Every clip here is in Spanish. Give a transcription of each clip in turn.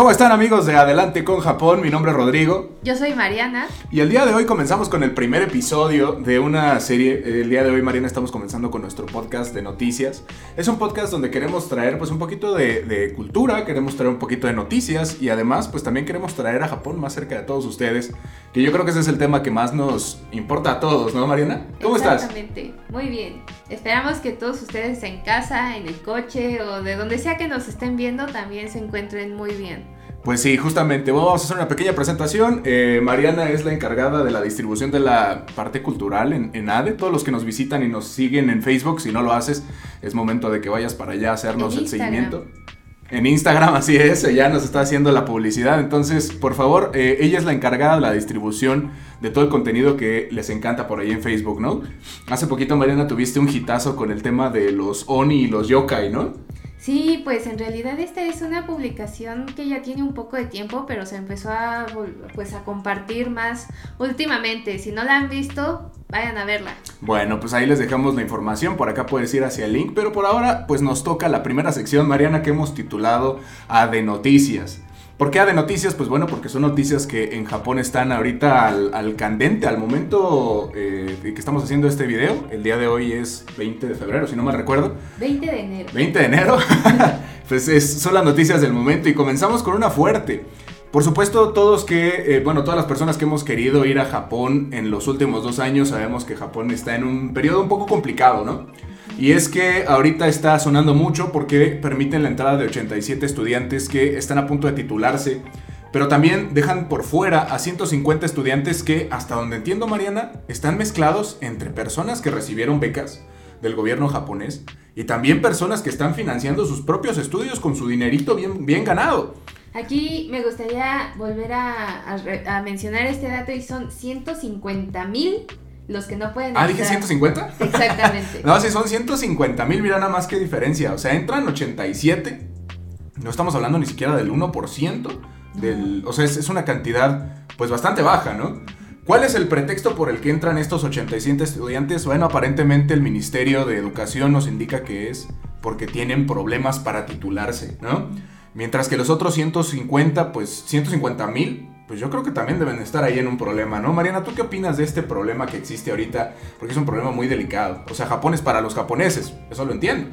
¿Cómo están amigos de Adelante con Japón? Mi nombre es Rodrigo. Yo soy Mariana. Y el día de hoy comenzamos con el primer episodio de una serie. El día de hoy, Mariana, estamos comenzando con nuestro podcast de noticias. Es un podcast donde queremos traer pues un poquito de, de cultura, queremos traer un poquito de noticias y además pues también queremos traer a Japón más cerca de todos ustedes. Que yo creo que ese es el tema que más nos importa a todos, ¿no, Mariana? ¿Cómo estás? Exactamente, muy bien. Esperamos que todos ustedes en casa, en el coche o de donde sea que nos estén viendo también se encuentren muy bien. Pues sí, justamente vamos a hacer una pequeña presentación. Eh, Mariana es la encargada de la distribución de la parte cultural en, en, ADE. Todos los que nos visitan y nos siguen en Facebook, si no lo haces, es momento de que vayas para allá a hacernos el seguimiento. En Instagram, así es, ella nos está haciendo la publicidad. Entonces, por favor, eh, ella es la encargada de la distribución de todo el contenido que les encanta por ahí en Facebook, ¿no? Hace poquito, Mariana, tuviste un hitazo con el tema de los Oni y los Yokai, ¿no? Sí, pues en realidad esta es una publicación que ya tiene un poco de tiempo, pero se empezó a, pues, a compartir más últimamente. Si no la han visto, vayan a verla. Bueno, pues ahí les dejamos la información, por acá puedes ir hacia el link, pero por ahora pues nos toca la primera sección, Mariana, que hemos titulado A de Noticias. ¿Por qué A de noticias? Pues bueno, porque son noticias que en Japón están ahorita al, al candente, al momento eh, que estamos haciendo este video. El día de hoy es 20 de febrero, si no mal recuerdo. 20 de enero. 20 de enero. pues es, son las noticias del momento y comenzamos con una fuerte. Por supuesto, todos que, eh, bueno, todas las personas que hemos querido ir a Japón en los últimos dos años sabemos que Japón está en un periodo un poco complicado, ¿no? Y es que ahorita está sonando mucho porque permiten la entrada de 87 estudiantes que están a punto de titularse. Pero también dejan por fuera a 150 estudiantes que, hasta donde entiendo Mariana, están mezclados entre personas que recibieron becas del gobierno japonés y también personas que están financiando sus propios estudios con su dinerito bien, ganado. Aquí me gustaría volver a, a mencionar este dato y son 150 mil los que no pueden Ah, dije 150. Exactamente. no, si son 150 mil, mira nada más qué diferencia. O sea, entran 87. No estamos hablando ni siquiera del 1%. Del, o sea, es, es una cantidad pues bastante baja, ¿no? ¿Cuál es el pretexto por el que entran estos 87 estudiantes? Bueno, aparentemente el Ministerio de Educación nos indica que es porque tienen problemas para titularse, ¿no? Mientras que los otros 150, pues 150 mil, pues yo creo que también deben estar ahí en un problema, ¿no? Mariana, ¿tú qué opinas de este problema que existe ahorita? Porque es un problema muy delicado. O sea, Japón es para los japoneses, eso lo entiendo.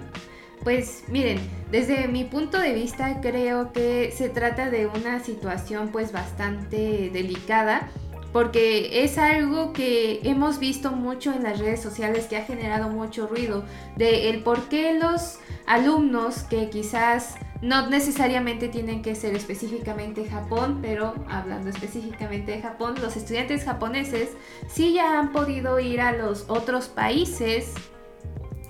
Pues miren, desde mi punto de vista creo que se trata de una situación pues bastante delicada porque es algo que hemos visto mucho en las redes sociales que ha generado mucho ruido de el por qué los alumnos que quizás no necesariamente tienen que ser específicamente Japón, pero hablando específicamente de Japón, los estudiantes japoneses sí ya han podido ir a los otros países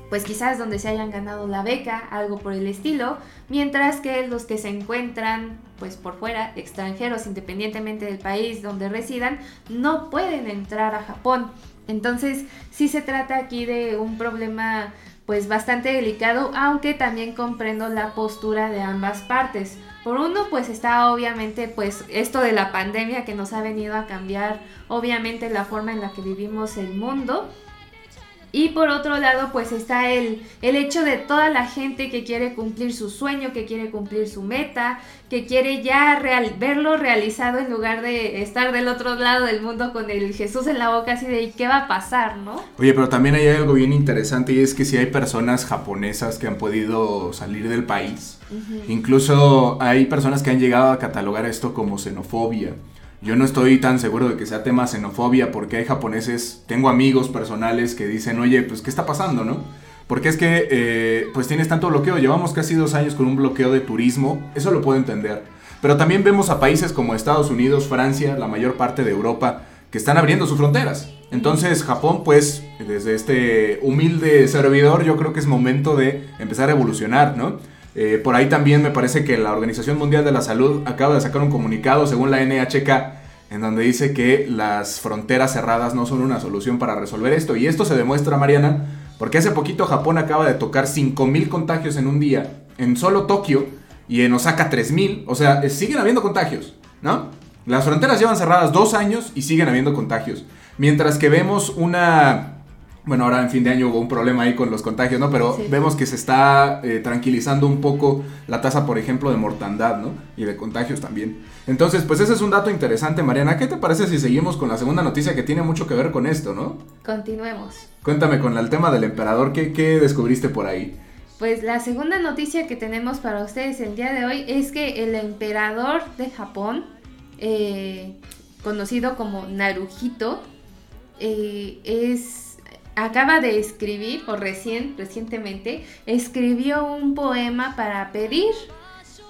pues quizás donde se hayan ganado la beca, algo por el estilo, mientras que los que se encuentran pues por fuera, extranjeros, independientemente del país donde residan, no pueden entrar a Japón. Entonces, sí se trata aquí de un problema pues bastante delicado, aunque también comprendo la postura de ambas partes. Por uno, pues está obviamente pues esto de la pandemia que nos ha venido a cambiar obviamente la forma en la que vivimos el mundo. Y por otro lado, pues está el, el hecho de toda la gente que quiere cumplir su sueño, que quiere cumplir su meta, que quiere ya real, verlo realizado en lugar de estar del otro lado del mundo con el Jesús en la boca, así de ¿qué va a pasar, no? Oye, pero también hay algo bien interesante y es que si hay personas japonesas que han podido salir del país, uh -huh. incluso hay personas que han llegado a catalogar esto como xenofobia. Yo no estoy tan seguro de que sea tema xenofobia porque hay japoneses, tengo amigos personales que dicen, oye, pues ¿qué está pasando, no? Porque es que, eh, pues tienes tanto bloqueo, llevamos casi dos años con un bloqueo de turismo, eso lo puedo entender. Pero también vemos a países como Estados Unidos, Francia, la mayor parte de Europa, que están abriendo sus fronteras. Entonces Japón, pues, desde este humilde servidor, yo creo que es momento de empezar a evolucionar, ¿no? Eh, por ahí también me parece que la Organización Mundial de la Salud acaba de sacar un comunicado, según la NHK, en donde dice que las fronteras cerradas no son una solución para resolver esto. Y esto se demuestra, Mariana, porque hace poquito Japón acaba de tocar 5.000 contagios en un día, en solo Tokio, y en Osaka 3.000. O sea, siguen habiendo contagios, ¿no? Las fronteras llevan cerradas dos años y siguen habiendo contagios. Mientras que vemos una Bueno, ahora en fin de año hubo un problema ahí con los contagios, ¿no? Pero vemos que se está eh, tranquilizando un poco la tasa, por ejemplo, de mortandad, ¿no? Y de contagios también. Entonces, pues ese es un dato interesante, Mariana. ¿Qué te parece si seguimos con la segunda noticia que tiene mucho que ver con esto, ¿no? Continuemos. Cuéntame con el tema del emperador, ¿qué, qué descubriste por ahí? Pues la segunda noticia que tenemos para ustedes el día de hoy es que el emperador de Japón, eh, conocido como Naruhito, eh, es acaba de escribir, o recién, recientemente, escribió un poema para pedir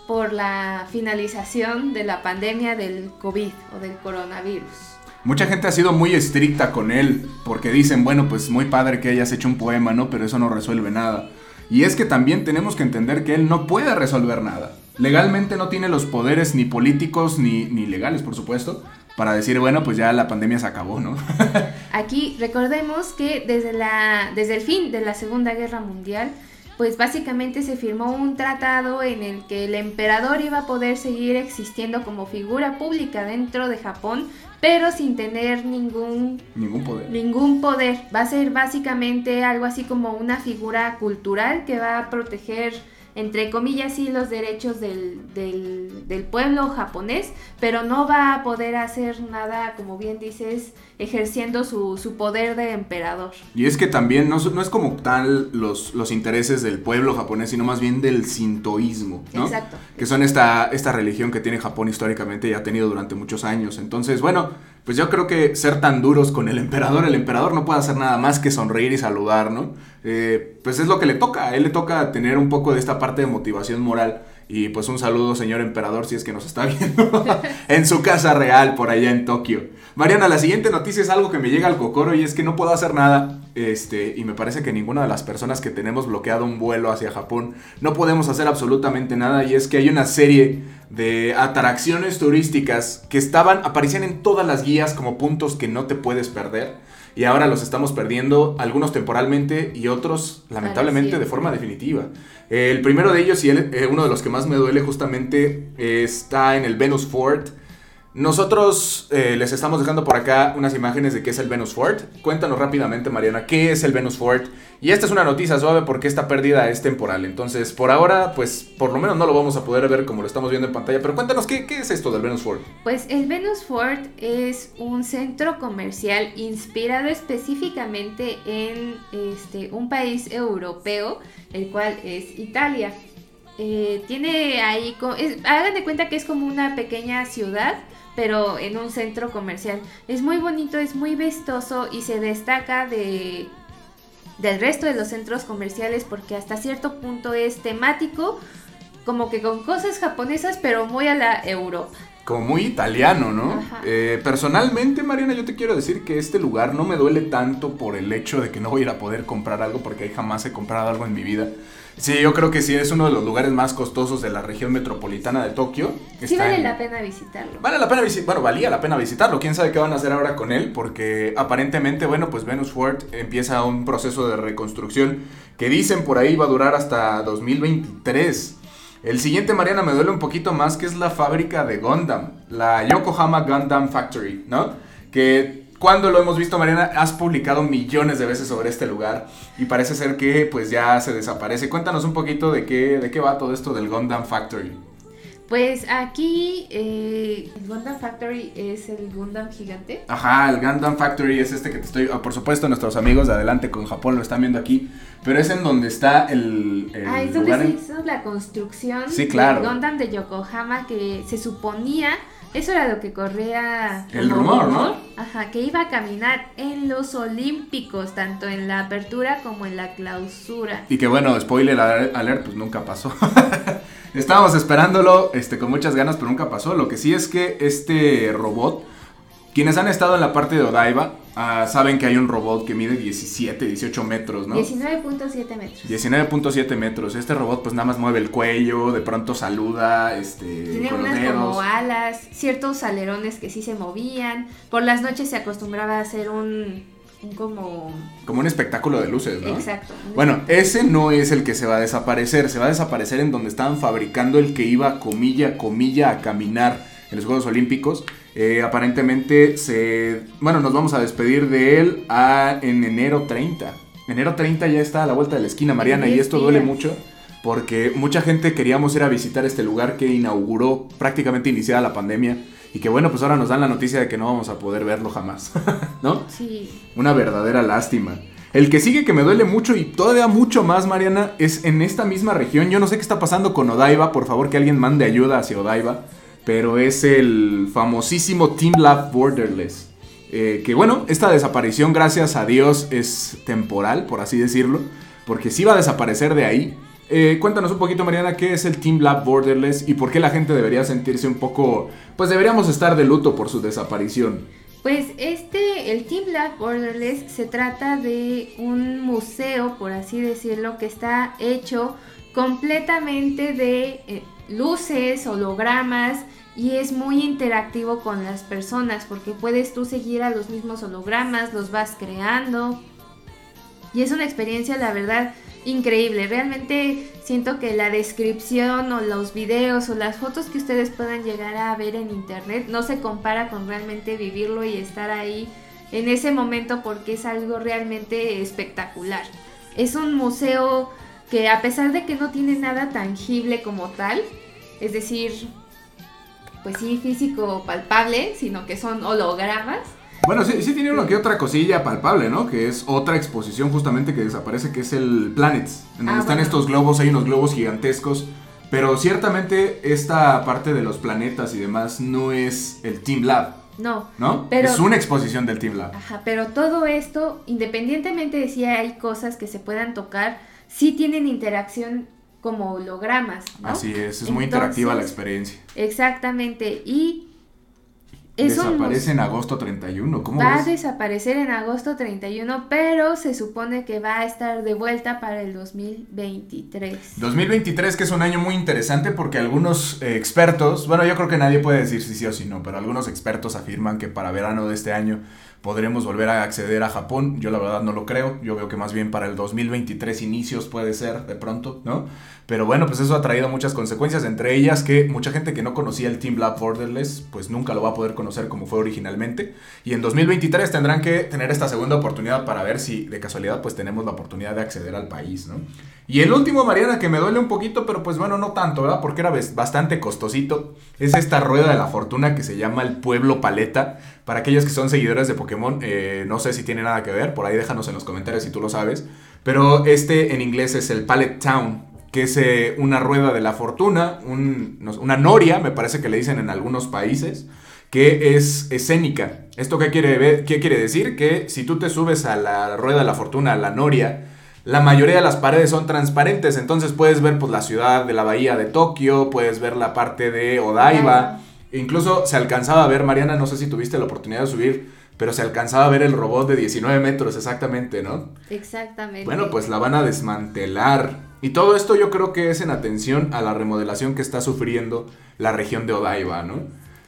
por la finalización de la pandemia del COVID o del coronavirus. Mucha gente ha sido muy estricta con él, porque dicen, bueno, pues muy padre que hayas hecho un poema, ¿no? Pero eso no resuelve nada. Y es que también tenemos que entender que él no puede resolver nada. Legalmente no tiene los poderes ni políticos ni, ni legales, por supuesto, para decir, bueno, pues ya la pandemia se acabó, ¿no? Aquí recordemos que desde, la, desde el fin de la Segunda Guerra Mundial, pues básicamente se firmó un tratado en el que el emperador iba a poder seguir existiendo como figura pública dentro de Japón, pero sin tener ningún, ningún poder. Ningún poder. Va a ser básicamente algo así como una figura cultural que va a proteger entre comillas, sí, los derechos del, del, pueblo japonés, pero no va a poder hacer nada, como bien dices, ejerciendo su, su poder de emperador. Y es que también no, no es como tal los, los intereses del pueblo japonés, sino más bien del sintoísmo, ¿no? Exacto. Que son esta, esta religión que tiene Japón históricamente y ha tenido durante muchos años. Entonces, bueno, pues yo creo que ser tan duros con el emperador, el emperador no puede hacer nada más que sonreír y saludar, ¿no? Eh, pues es lo que le toca, a él le toca tener un poco de esta parte de motivación moral. Y pues un saludo, señor emperador, si es que nos está viendo en su casa real por allá en Tokio. Mariana, la siguiente noticia es algo que me llega al cocoro y es que no puedo hacer nada. Este, y me parece que ninguna de las personas que tenemos bloqueado un vuelo hacia Japón no podemos hacer absolutamente nada. Y es que hay una serie de atracciones turísticas que estaban, aparecían en todas las guías como puntos que no te puedes perder y ahora los estamos perdiendo, algunos temporalmente y otros lamentablemente de forma definitiva. El primero de ellos y eh, uno de los que más me duele justamente está en el Venus Fort nosotros eh, les estamos dejando por acá unas imágenes de qué es el Venus Fort. Cuéntanos rápidamente, Mariana, qué es el Venus Fort. Y esta es una noticia suave porque esta pérdida es temporal. Entonces, por ahora, pues por lo menos no lo vamos a poder ver como lo estamos viendo en pantalla. Pero cuéntanos, ¿qué, es esto del Venus Fort? Pues el Venus Fort es un centro comercial inspirado específicamente en este, un país europeo, el cual es Italia. Eh, tiene ahí, hagan de cuenta que es como una pequeña ciudad pero en un centro comercial. Es muy bonito, es muy vistoso y se destaca de del resto de los centros comerciales porque hasta cierto punto es temático, como que con cosas japonesas, pero muy a la Europa. Como muy italiano, ¿no? Eh, personalmente, Mariana, yo te quiero decir que este lugar no me duele tanto por el hecho de que no voy a ir a poder comprar algo porque ahí jamás he comprado algo en mi vida. Sí, yo creo que sí, es uno de los lugares más costosos de la región metropolitana de Tokio. Sí vale la pena visitarlo. Vale la pena visitarlo, bueno, valía la pena visitarlo. ¿Quién sabe qué van a hacer ahora con él? Porque aparentemente, bueno, pues Venus Fort empieza un proceso de reconstrucción que dicen por ahí va a durar hasta 2023. El siguiente, Mariana, me duele un poquito más, que es la fábrica de Gundam, la Yokohama Gundam Factory, ¿no? Que cuando lo hemos visto, Mariana, has publicado millones de veces sobre este lugar y parece ser que pues ya se desaparece. Cuéntanos un poquito de qué, de qué va todo esto del Gundam Factory. Pues aquí eh, el Gundam Factory es el Gundam gigante. Ajá, el Gundam Factory es este que te estoy... Ah, por supuesto, nuestros amigos de Adelante con Japón lo están viendo aquí. Pero es en donde está el... ah, es donde se hizo la construcción sí, claro. del Gundam de Yokohama que se suponía eso era lo que corría. El rumor, ¿no? Ajá, que iba a caminar en los Olímpicos, tanto en la apertura como en la clausura. Y que bueno, spoiler alert, pues nunca pasó. Estábamos esperándolo este, con muchas ganas, pero nunca pasó. Lo que sí es que este robot quienes han estado en la parte de Odaiba ah, saben que hay un robot que mide 17, 18 metros, ¿no? 19.7 metros. 19.7 metros. Este robot pues nada más mueve el cuello, de pronto saluda, este, Tiene unas como alas, ciertos alerones que sí se movían. Por las noches se acostumbraba a hacer un como... Como un espectáculo de luces, ¿no? Exacto. Bueno, ese no es el que se va a desaparecer. Se va a desaparecer en donde estaban fabricando el que iba, comilla, comilla, a caminar en los Juegos Olímpicos Eh, aparentemente se... Bueno, nos vamos a despedir de él en enero 30. Enero 30 ya está a la vuelta de la esquina, Mariana, y esto duele mucho porque mucha gente queríamos ir a visitar este lugar que inauguró prácticamente iniciada la pandemia y que bueno, pues ahora nos dan la noticia de que no vamos a poder verlo jamás, ¿no? Sí. Una verdadera lástima. El que sigue que me duele mucho y todavía mucho más, Mariana, es en esta misma región. Yo no sé qué está pasando con Odaiba, por favor que alguien mande ayuda hacia Odaiba, pero es el famosísimo Team Lab Borderless. Eh, que bueno, esta desaparición, gracias a Dios, es temporal, por así decirlo, porque sí va a desaparecer de ahí. Eh, cuéntanos un poquito, Mariana, qué es el Team Lab Borderless y por qué la gente debería sentirse un poco, pues deberíamos estar de luto por su desaparición. Pues este, el Team Lab Borderless se trata de un museo, por así decirlo, que está hecho completamente de eh, luces, hologramas y es muy interactivo con las personas porque puedes tú seguir a los mismos hologramas, los vas creando y es una experiencia, la verdad, increíble. Realmente siento que la descripción o los videos o las fotos que ustedes puedan llegar a ver en internet no se compara con realmente vivirlo y estar ahí en ese momento porque es algo realmente espectacular. Es un museo que a pesar de que no tiene nada tangible como tal, es decir, pues sí físico palpable, sino que son hologramas, bueno, sí, sí tiene una que otra cosilla palpable, ¿no? Que es otra exposición justamente que desaparece, que es el Planets, en donde ah, están estos globos, hay unos globos gigantescos. Pero ciertamente esta parte de los planetas y demás no es el Team Lab. No. ¿No? Pero, es una exposición del Team Lab. Ajá, pero todo esto, independientemente de si hay cosas que se puedan tocar, sí tienen interacción como hologramas. ¿no? Así es, es muy interactiva la experiencia. Exactamente. Y Desaparece en agosto 31, ¿cómo Va a desaparecer en agosto 31, pero se supone que va a estar de vuelta para el 2023. 2023 que es un año muy interesante porque algunos eh, expertos, bueno yo creo que nadie puede decir si sí o si no, pero algunos expertos afirman que para verano de este año podremos volver a acceder a Japón. Yo la verdad no lo creo. Yo veo que más bien para el 2023 inicios puede ser de pronto, ¿no? Pero bueno, pues eso ha traído muchas consecuencias, entre ellas que mucha gente que no conocía el Team Lab Borderless, pues nunca lo va a poder conocer como fue originalmente. Y en 2023 tendrán que tener esta segunda oportunidad para ver si de casualidad pues tenemos la oportunidad de acceder al país, ¿no? Y el último, Mariana, que me duele un poquito, pero pues bueno, no tanto, ¿verdad? Porque era bastante costosito. Es esta rueda de la fortuna que se llama el Pueblo Paleta. Para aquellos que son seguidores de Pokémon, eh, no sé si tiene nada que ver, por ahí déjanos en los comentarios si tú lo sabes. Pero este en inglés es el Pallet Town, que es eh, una rueda de la fortuna, una noria, me parece que le dicen en algunos países, que es escénica. ¿Esto qué quiere, qué quiere decir? Que si tú te subes a la rueda de la fortuna, a la noria, la mayoría de las paredes son transparentes, entonces puedes ver pues, la ciudad de la bahía de Tokio, puedes ver la parte de Odaiba, incluso se alcanzaba a ver, Mariana, no sé si tuviste la oportunidad de subir, pero se alcanzaba a ver el robot de 19 metros exactamente, ¿no? Exactamente. Bueno, pues la van a desmantelar. Y todo esto yo creo que es en atención a la remodelación que está sufriendo la región de Odaiba, ¿no?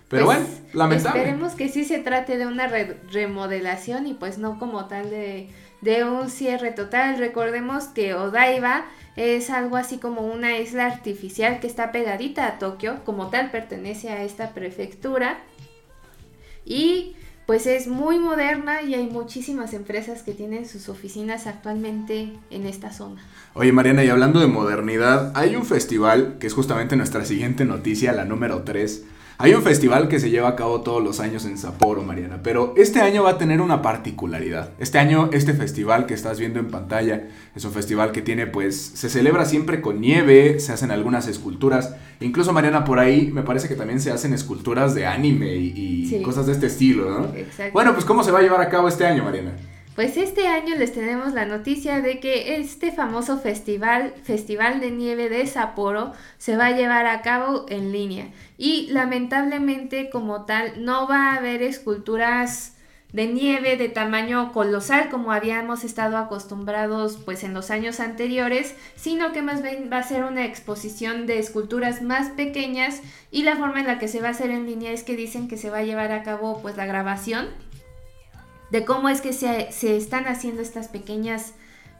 Pero pues, bueno, lamentable. Esperemos que sí se trate de una remodelación y pues no como tal de de un cierre total. Recordemos que Odaiba es algo así como una isla artificial que está pegadita a Tokio, como tal pertenece a esta prefectura. Y pues es muy moderna y hay muchísimas empresas que tienen sus oficinas actualmente en esta zona. Oye Mariana, y hablando de modernidad, hay un festival que es justamente nuestra siguiente noticia, la número 3 hay un festival que se lleva a cabo todos los años en Sapporo, Mariana, pero este año va a tener una particularidad. Este año, este festival que estás viendo en pantalla es un festival que tiene, pues, se celebra siempre con nieve, se hacen algunas esculturas. Incluso, Mariana, por ahí me parece que también se hacen esculturas de anime y, cosas de este estilo, ¿no? Exacto. Bueno, pues, ¿cómo se va a llevar a cabo este año, Mariana? Pues este año les tenemos la noticia de que este famoso festival, Festival de Nieve de Sapporo, se va a llevar a cabo en línea. Y lamentablemente como tal no va a haber esculturas de nieve de tamaño colosal como habíamos estado acostumbrados pues en los años anteriores, sino que más bien va a ser una exposición de esculturas más pequeñas y la forma en la que se va a hacer en línea es que dicen que se va a llevar a cabo pues la grabación de cómo es que se, están haciendo estas pequeñas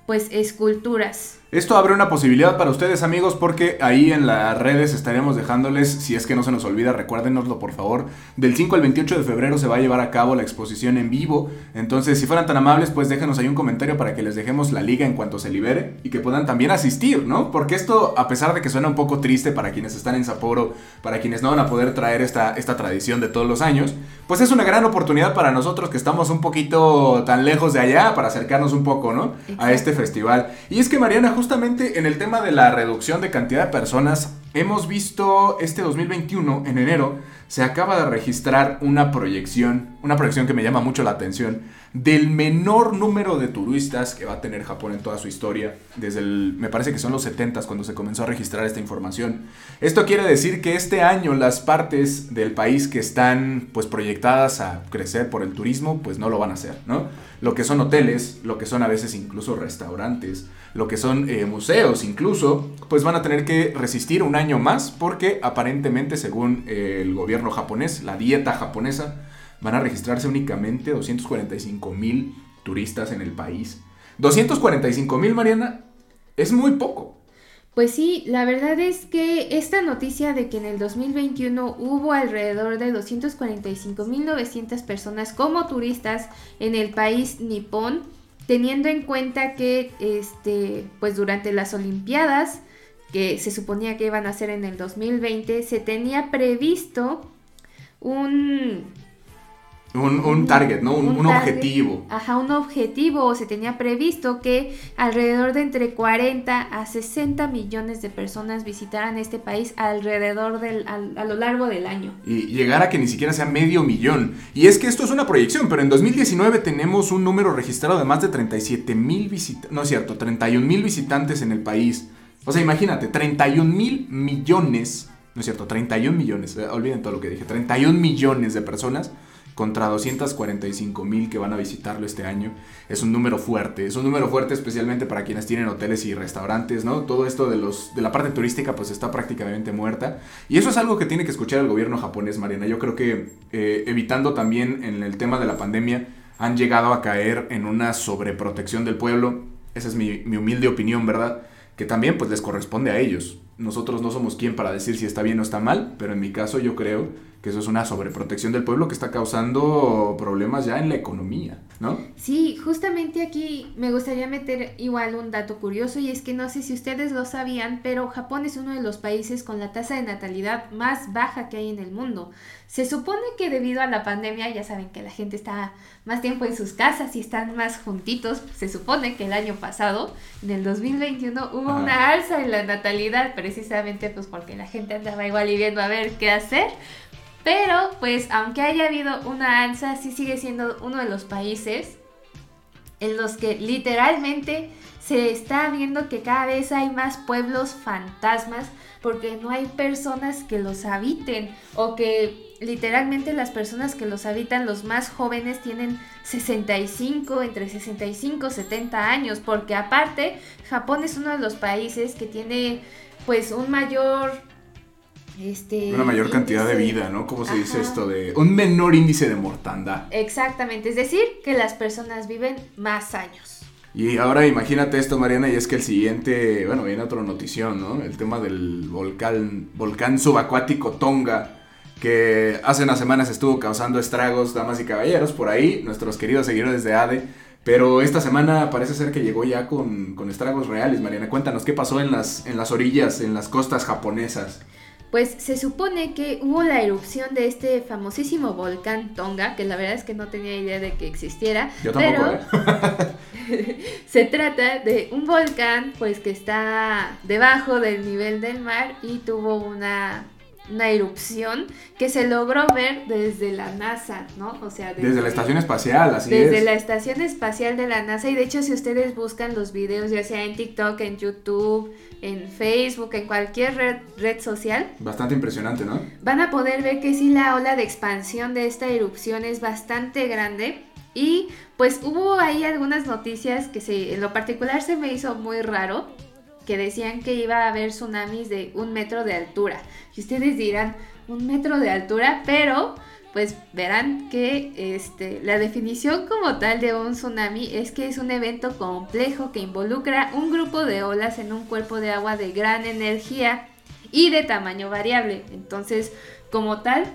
pues esculturas. Esto abre una posibilidad para ustedes amigos porque ahí en las redes estaremos dejándoles, si es que no se nos olvida, recuérdenoslo por favor, del 5 al 28 de febrero se va a llevar a cabo la exposición en vivo, entonces si fueran tan amables pues déjenos ahí un comentario para que les dejemos la liga en cuanto se libere y que puedan también asistir, ¿no? Porque esto, a pesar de que suena un poco triste para quienes están en Sapporo, para quienes no van a poder traer esta, esta tradición de todos los años, pues es una gran oportunidad para nosotros que estamos un poquito tan lejos de allá para acercarnos un poco, ¿no? A este festival. Y es que Mariana, justamente en el tema de la reducción de cantidad de personas, hemos visto este 2021, en enero, se acaba de registrar una proyección, una proyección que me llama mucho la atención, del menor número de turistas que va a tener Japón en toda su historia, desde el, me parece que son los 70 cuando se comenzó a registrar esta información. Esto quiere decir que este año las partes del país que están pues proyectadas a crecer por el turismo, pues no lo van a hacer, ¿no? Lo que son hoteles, lo que son a veces incluso restaurantes, lo que son eh, museos incluso, pues van a tener que resistir un año más porque aparentemente según eh, el gobierno japonés, la dieta japonesa, van a registrarse únicamente 245 mil turistas en el país. 245 mil, Mariana, es muy poco. Pues sí, la verdad es que esta noticia de que en el 2021 hubo alrededor de 245.900 personas como turistas en el país nipón, teniendo en cuenta que este, pues durante las Olimpiadas, que se suponía que iban a ser en el 2020, se tenía previsto un un, target, ¿no? Un, objetivo. Ajá, un objetivo. Se tenía previsto que alrededor de entre 40 a 60 millones de personas visitaran este país alrededor del, a, lo largo del año. Y llegar a que ni siquiera sea medio millón. Y es que esto es una proyección, pero en 2019 tenemos un número registrado de más de 37 mil visitantes. No es cierto, 31 mil visitantes en el país. O sea, imagínate, 31 mil millones. No es cierto, 31 millones. Eh, olviden todo lo que dije. 31 millones de personas contra 245 mil que van a visitarlo este año. Es un número fuerte, es un número fuerte especialmente para quienes tienen hoteles y restaurantes, ¿no? Todo esto de, los, de la parte turística pues está prácticamente muerta. Y eso es algo que tiene que escuchar el gobierno japonés, Mariana. Yo creo que eh, evitando también en el tema de la pandemia, han llegado a caer en una sobreprotección del pueblo. Esa es mi, mi humilde opinión, ¿verdad? Que también pues les corresponde a ellos. Nosotros no somos quien para decir si está bien o está mal, pero en mi caso yo creo que eso es una sobreprotección del pueblo que está causando problemas ya en la economía, ¿no? Sí, justamente aquí me gustaría meter igual un dato curioso y es que no sé si ustedes lo sabían, pero Japón es uno de los países con la tasa de natalidad más baja que hay en el mundo. Se supone que debido a la pandemia, ya saben que la gente está más tiempo en sus casas y están más juntitos, se supone que el año pasado, en el 2021, hubo una alza en la natalidad, precisamente pues porque la gente andaba igual y viendo a ver qué hacer. Pero, pues, aunque haya habido una alza, sí sigue siendo uno de los países en los que literalmente se está viendo que cada vez hay más pueblos fantasmas porque no hay personas que los habiten o que literalmente las personas que los habitan, los más jóvenes, tienen 65, entre 65 y 70 años, porque aparte Japón es uno de los países que tiene pues un mayor este, una mayor cantidad de vida, ¿no? ¿Cómo se dice esto? De un menor índice de mortandad. Exactamente, es decir, que las personas viven más años. Y ahora imagínate esto, Mariana, y es que el siguiente, bueno, viene otra notición, ¿no? El tema del volcán, volcán subacuático Tonga, que hace unas semanas estuvo causando estragos, damas y caballeros, por ahí, nuestros queridos seguidores de ADE. Pero esta semana parece ser que llegó ya con, con estragos reales, Mariana. Cuéntanos qué pasó en las, en las orillas, en las costas japonesas. Pues se supone que hubo la erupción de este famosísimo volcán Tonga, que la verdad es que no tenía idea de que existiera. Yo tampoco, pero ¿eh? se trata de un volcán pues que está debajo del nivel del mar y tuvo una una erupción que se logró ver desde la NASA, ¿no? O sea, desde, la estación espacial, así es. Desde la estación espacial de la NASA y de hecho si ustedes buscan los videos ya sea en TikTok, en YouTube, en Facebook, en cualquier red, red social. Bastante impresionante, ¿no? Van a poder ver que sí la ola de expansión de esta erupción es bastante grande y pues hubo ahí algunas noticias que se, en lo particular se me hizo muy raro que decían que iba a haber tsunamis de un metro de altura. Y ustedes dirán, un metro de altura, pero pues verán que este, la definición como tal de un tsunami es que es un evento complejo que involucra un grupo de olas en un cuerpo de agua de gran energía y de tamaño variable. Entonces, como tal...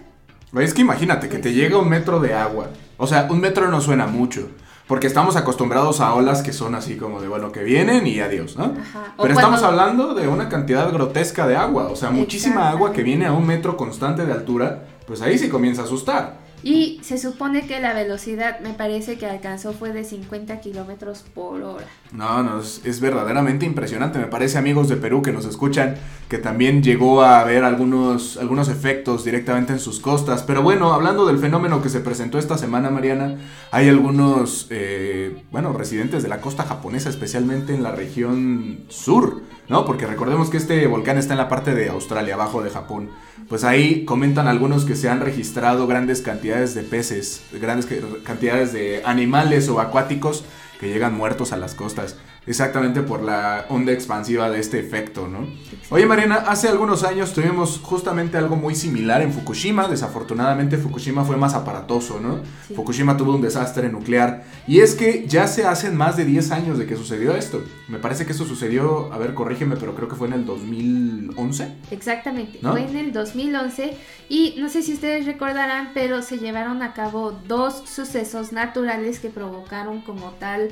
Es que imagínate que te llega un metro de agua. O sea, un metro no suena mucho. Porque estamos acostumbrados a olas que son así como de, bueno, que vienen y adiós, ¿no? Pero estamos hablando de una cantidad grotesca de agua, o sea, muchísima agua que viene a un metro constante de altura, pues ahí sí comienza a asustar. Y se supone que la velocidad, me parece que alcanzó, fue de 50 kilómetros por hora. No, no, es, verdaderamente impresionante. Me parece, amigos de Perú que nos escuchan, que también llegó a haber algunos, algunos efectos directamente en sus costas. Pero bueno, hablando del fenómeno que se presentó esta semana, Mariana, hay algunos, eh, bueno, residentes de la costa japonesa, especialmente en la región sur, ¿no? Porque recordemos que este volcán está en la parte de Australia, abajo de Japón. Pues ahí comentan algunos que se han registrado grandes cantidades de peces, grandes cantidades de animales o acuáticos que llegan muertos a las costas exactamente por la onda expansiva de este efecto, ¿no? Oye Mariana, hace algunos años tuvimos justamente algo muy similar en Fukushima, desafortunadamente Fukushima fue más aparatoso, ¿no? Fukushima tuvo un desastre nuclear y es que ya se hacen más de 10 años de que sucedió esto. Me parece que eso sucedió, a ver, corrígeme, pero creo que fue en el 2011. Exactamente, fue en el 2011 y no sé si ustedes recordarán, pero se llevaron a cabo dos sucesos naturales que provocaron como tal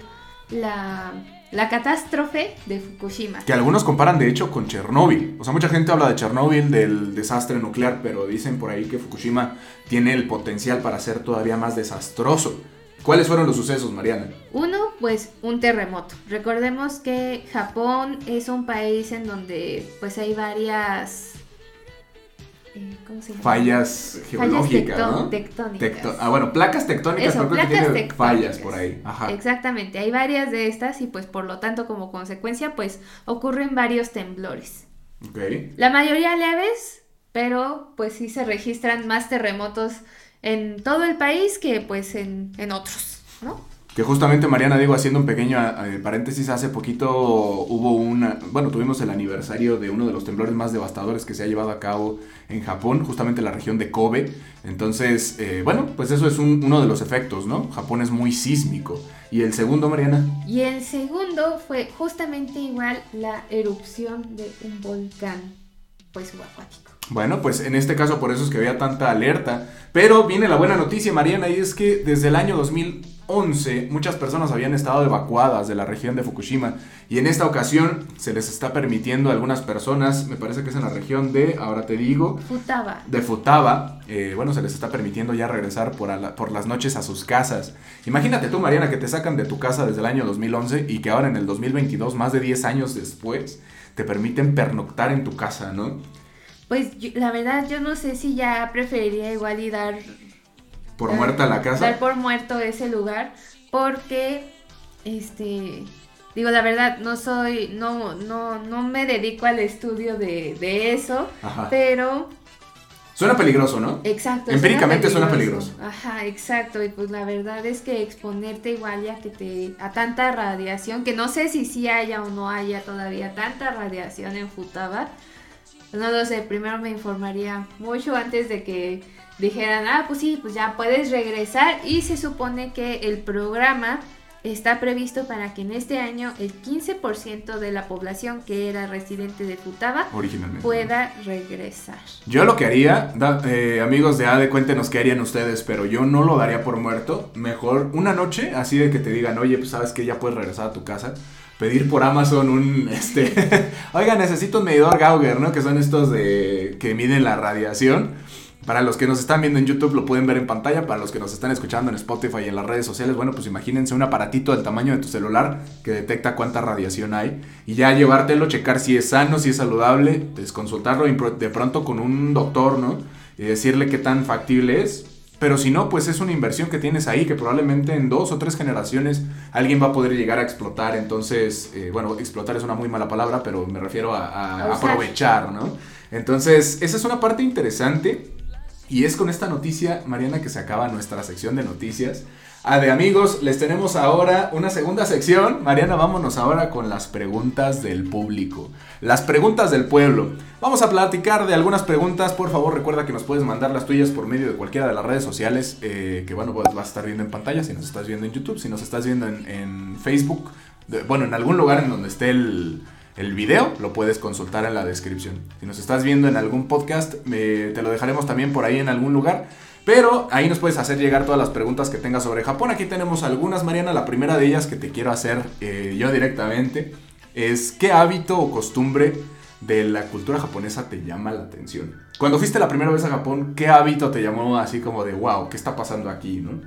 la la catástrofe de Fukushima. Que algunos comparan de hecho con Chernóbil. O sea, mucha gente habla de Chernóbil, del desastre nuclear, pero dicen por ahí que Fukushima tiene el potencial para ser todavía más desastroso. ¿Cuáles fueron los sucesos, Mariana? Uno, pues un terremoto. Recordemos que Japón es un país en donde pues hay varias eh, ¿cómo se llama? Fallas geológicas, ¿no? tectónicas. ah, bueno, placas tectónicas, Eso, placas que fallas por ahí. Exactamente, hay varias de estas y pues por lo tanto como consecuencia pues ocurren varios temblores. Okay. La mayoría leves, pero pues sí se registran más terremotos en todo el país que pues en, en otros, ¿no? Que justamente Mariana, digo, haciendo un pequeño eh, paréntesis, hace poquito hubo una, bueno, tuvimos el aniversario de uno de los temblores más devastadores que se ha llevado a cabo en Japón, justamente en la región de Kobe. Entonces, eh, bueno, pues eso es uno de los efectos, ¿no? Japón es muy sísmico. ¿Y el segundo, Mariana? Y el segundo fue justamente igual la erupción de un volcán, pues subacuático. Bueno, pues en este caso por eso es que había tanta alerta. Pero viene la buena noticia, Mariana, y es que desde el año 2011 muchas personas habían estado evacuadas de la región de Fukushima. Y en esta ocasión se les está permitiendo a algunas personas, me parece que es en la región de, ahora te digo... Futaba. De Futaba. Eh, bueno, se les está permitiendo ya regresar por, por las noches a sus casas. Imagínate tú, Mariana, que te sacan de tu casa desde el año 2011 y que ahora en el 2022, más de 10 años después, te permiten pernoctar en tu casa, ¿no? Pues la verdad yo no sé si ya preferiría igual y dar... Por muerta la casa. Dar por muerto ese lugar porque, este, digo la verdad, no soy, no, no, no me dedico al estudio de, de eso, pero... Suena peligroso, ¿no? Exacto. Empíricamente suena peligroso. Ajá, exacto. Y pues la verdad es que exponerte igual ya que te a tanta radiación, que no sé si sí haya o no haya todavía tanta radiación en Futaba, no lo sé, primero me informaría mucho antes de que dijeran, ah, pues sí, pues ya puedes regresar y se supone que el programa está previsto para que en este año el 15% de la población que era residente de Futaba pueda regresar. Yo lo que haría, eh, amigos de ADE, cuéntenos qué harían ustedes, pero yo no lo daría por muerto. Mejor una noche, así de que te digan, oye, pues sabes que ya puedes regresar a tu casa pedir por Amazon un, este, oiga, necesito un medidor Gauger, ¿no? Que son estos de, que miden la radiación. Para los que nos están viendo en YouTube lo pueden ver en pantalla, para los que nos están escuchando en Spotify y en las redes sociales, bueno, pues imagínense un aparatito del tamaño de tu celular que detecta cuánta radiación hay y ya llevártelo, checar si es sano, si es saludable, pues consultarlo de pronto con un doctor, ¿no? Y decirle qué tan factible es pero si no, pues es una inversión que tienes ahí que probablemente en dos o tres generaciones alguien va a poder llegar a explotar. Entonces, eh, bueno, explotar es una muy mala palabra, pero me refiero a, aprovechar, ¿no? Entonces, esa es una parte interesante. Y es con esta noticia, Mariana, que se acaba nuestra sección de noticias. A de amigos, les tenemos ahora una segunda sección. Mariana, vámonos ahora con las preguntas del público. Las preguntas del pueblo. Vamos a platicar de algunas preguntas. Por favor, recuerda que nos puedes mandar las tuyas por medio de cualquiera de las redes sociales eh, que, bueno, vas a estar viendo en pantalla si nos estás viendo en YouTube, si nos estás viendo en, Facebook. bueno, en algún lugar en donde esté el, el video, lo puedes consultar en la descripción. Si nos estás viendo en algún podcast, te lo dejaremos también por ahí en algún lugar. Pero ahí nos puedes hacer llegar todas las preguntas que tengas sobre Japón. Aquí tenemos algunas, Mariana. La primera de ellas que te quiero hacer eh, yo directamente es ¿qué hábito o costumbre de la cultura japonesa te llama la atención? Cuando fuiste la primera vez a Japón, ¿qué hábito te llamó así como de wow, qué está pasando aquí, no?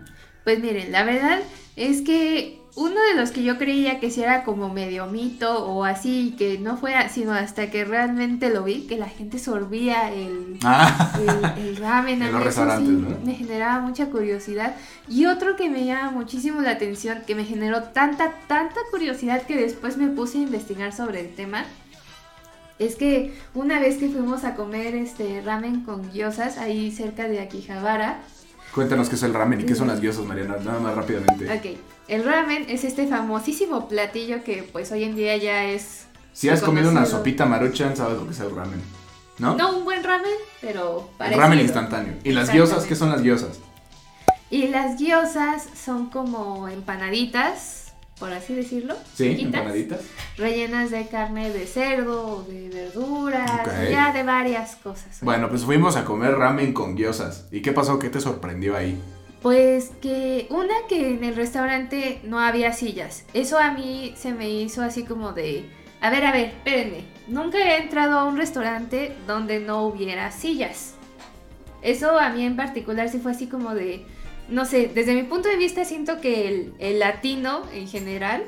Pues miren, la verdad es que uno de los que yo creía que si era como medio mito o así, que no fuera, sino hasta que realmente lo vi, que la gente sorbía el, ah. el, ramen. En los Me generaba mucha curiosidad. Y otro que me llama muchísimo la atención, que me generó tanta, tanta curiosidad que después me puse a investigar sobre el tema. Es que una vez que fuimos a comer este ramen con gyozas ahí cerca de Akihabara, Cuéntanos qué es el ramen y qué son las gyozas, Mariana, nada más rápidamente. Ok, el ramen es este famosísimo platillo que pues hoy en día ya es... Si has comido una sopita maruchan, sabes lo que es el ramen, ¿no? No un buen ramen, pero parecido. ramen instantáneo. ¿Y las gyozas? ¿Qué son las gyozas? Y las gyozas son como empanaditas por así decirlo. Sí, empanaditas. Rellenas de carne de cerdo, de verduras, ya de varias cosas. Bueno, pues fuimos a comer ramen con gyozas. ¿Y qué pasó? ¿Qué te sorprendió ahí? Pues que una que en el restaurante no había sillas. Eso a mí se me hizo así como de, a ver, a ver, espérenme. Nunca he entrado a un restaurante donde no hubiera sillas. Eso a mí en particular sí fue así como de, no sé, desde mi punto de vista siento que el, latino en general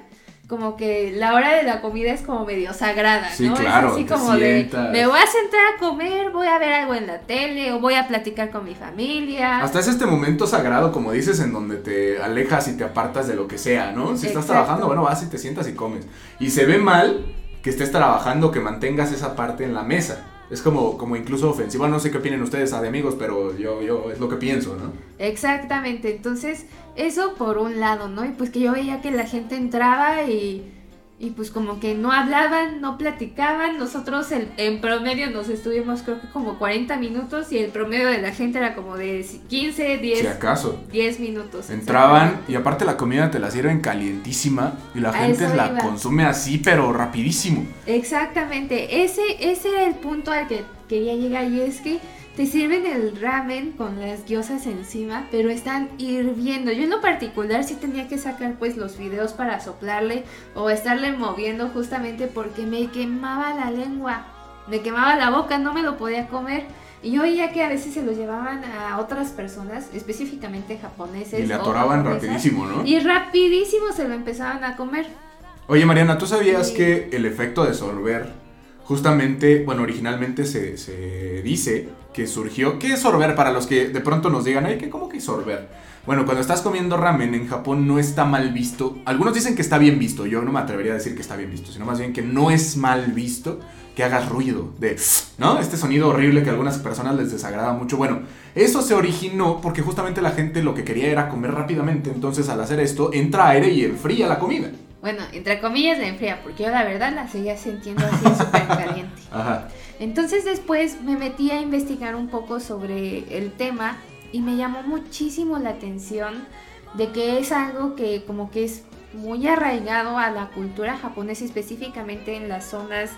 como que la hora de la comida es como medio sagrada, sí, Claro, es así como de me voy a sentar a comer, voy a ver algo en la tele o voy a platicar con mi familia. Hasta es este momento sagrado, como dices, en donde te alejas y te apartas de lo que sea, ¿no? Si estás trabajando, bueno, vas y te sientas y comes. Y se ve mal que estés trabajando, que mantengas esa parte en la mesa es como, como incluso ofensivo. No sé qué opinen ustedes de amigos, pero yo, yo es lo que pienso, ¿no? Exactamente. Entonces, eso por un lado, ¿no? Y pues que yo veía que la gente entraba y y pues como que no hablaban, no platicaban. Nosotros en promedio nos estuvimos creo que como 40 minutos y el promedio de la gente era como de 15, 10. Si acaso. 10 minutos. Entraban y aparte la comida te la sirven calientísima y la gente la consume así pero rapidísimo. Exactamente. Ese, ese era el punto al que quería llegar y es que te sirven el ramen con las gyozas encima, pero están hirviendo. Yo en lo particular sí tenía que sacar pues los videos para soplarle o estarle moviendo justamente porque me quemaba la lengua, me quemaba la boca, no me lo podía comer. Y yo veía que a veces se los llevaban a otras personas, específicamente japoneses. Y le atoraban rapidísimo, ¿no? Y rapidísimo se lo empezaban a comer. Oye Mariana, ¿tú sabías que el efecto de sorber justamente, bueno, originalmente se, se, dice que surgió. ¿Qué es sorber? Para los que de pronto nos digan, ay, ¿cómo que sorber? Bueno, cuando estás comiendo ramen en Japón no está mal visto. Algunos dicen que está bien visto. Yo no me atrevería a decir que está bien visto, sino más bien que no es mal visto que hagas ruido de, ¿no? Este sonido horrible que a algunas personas les desagrada mucho. Bueno, eso se originó porque justamente la gente lo que quería era comer rápidamente. Entonces al hacer esto entra aire y enfría la comida. Bueno, entre comillas la enfría, porque yo la verdad la seguía sintiendo así súper caliente. Ajá. Entonces después me metí a investigar un poco sobre el tema y me llamó muchísimo la atención de que es algo que como que es muy arraigado a la cultura japonesa, específicamente en las zonas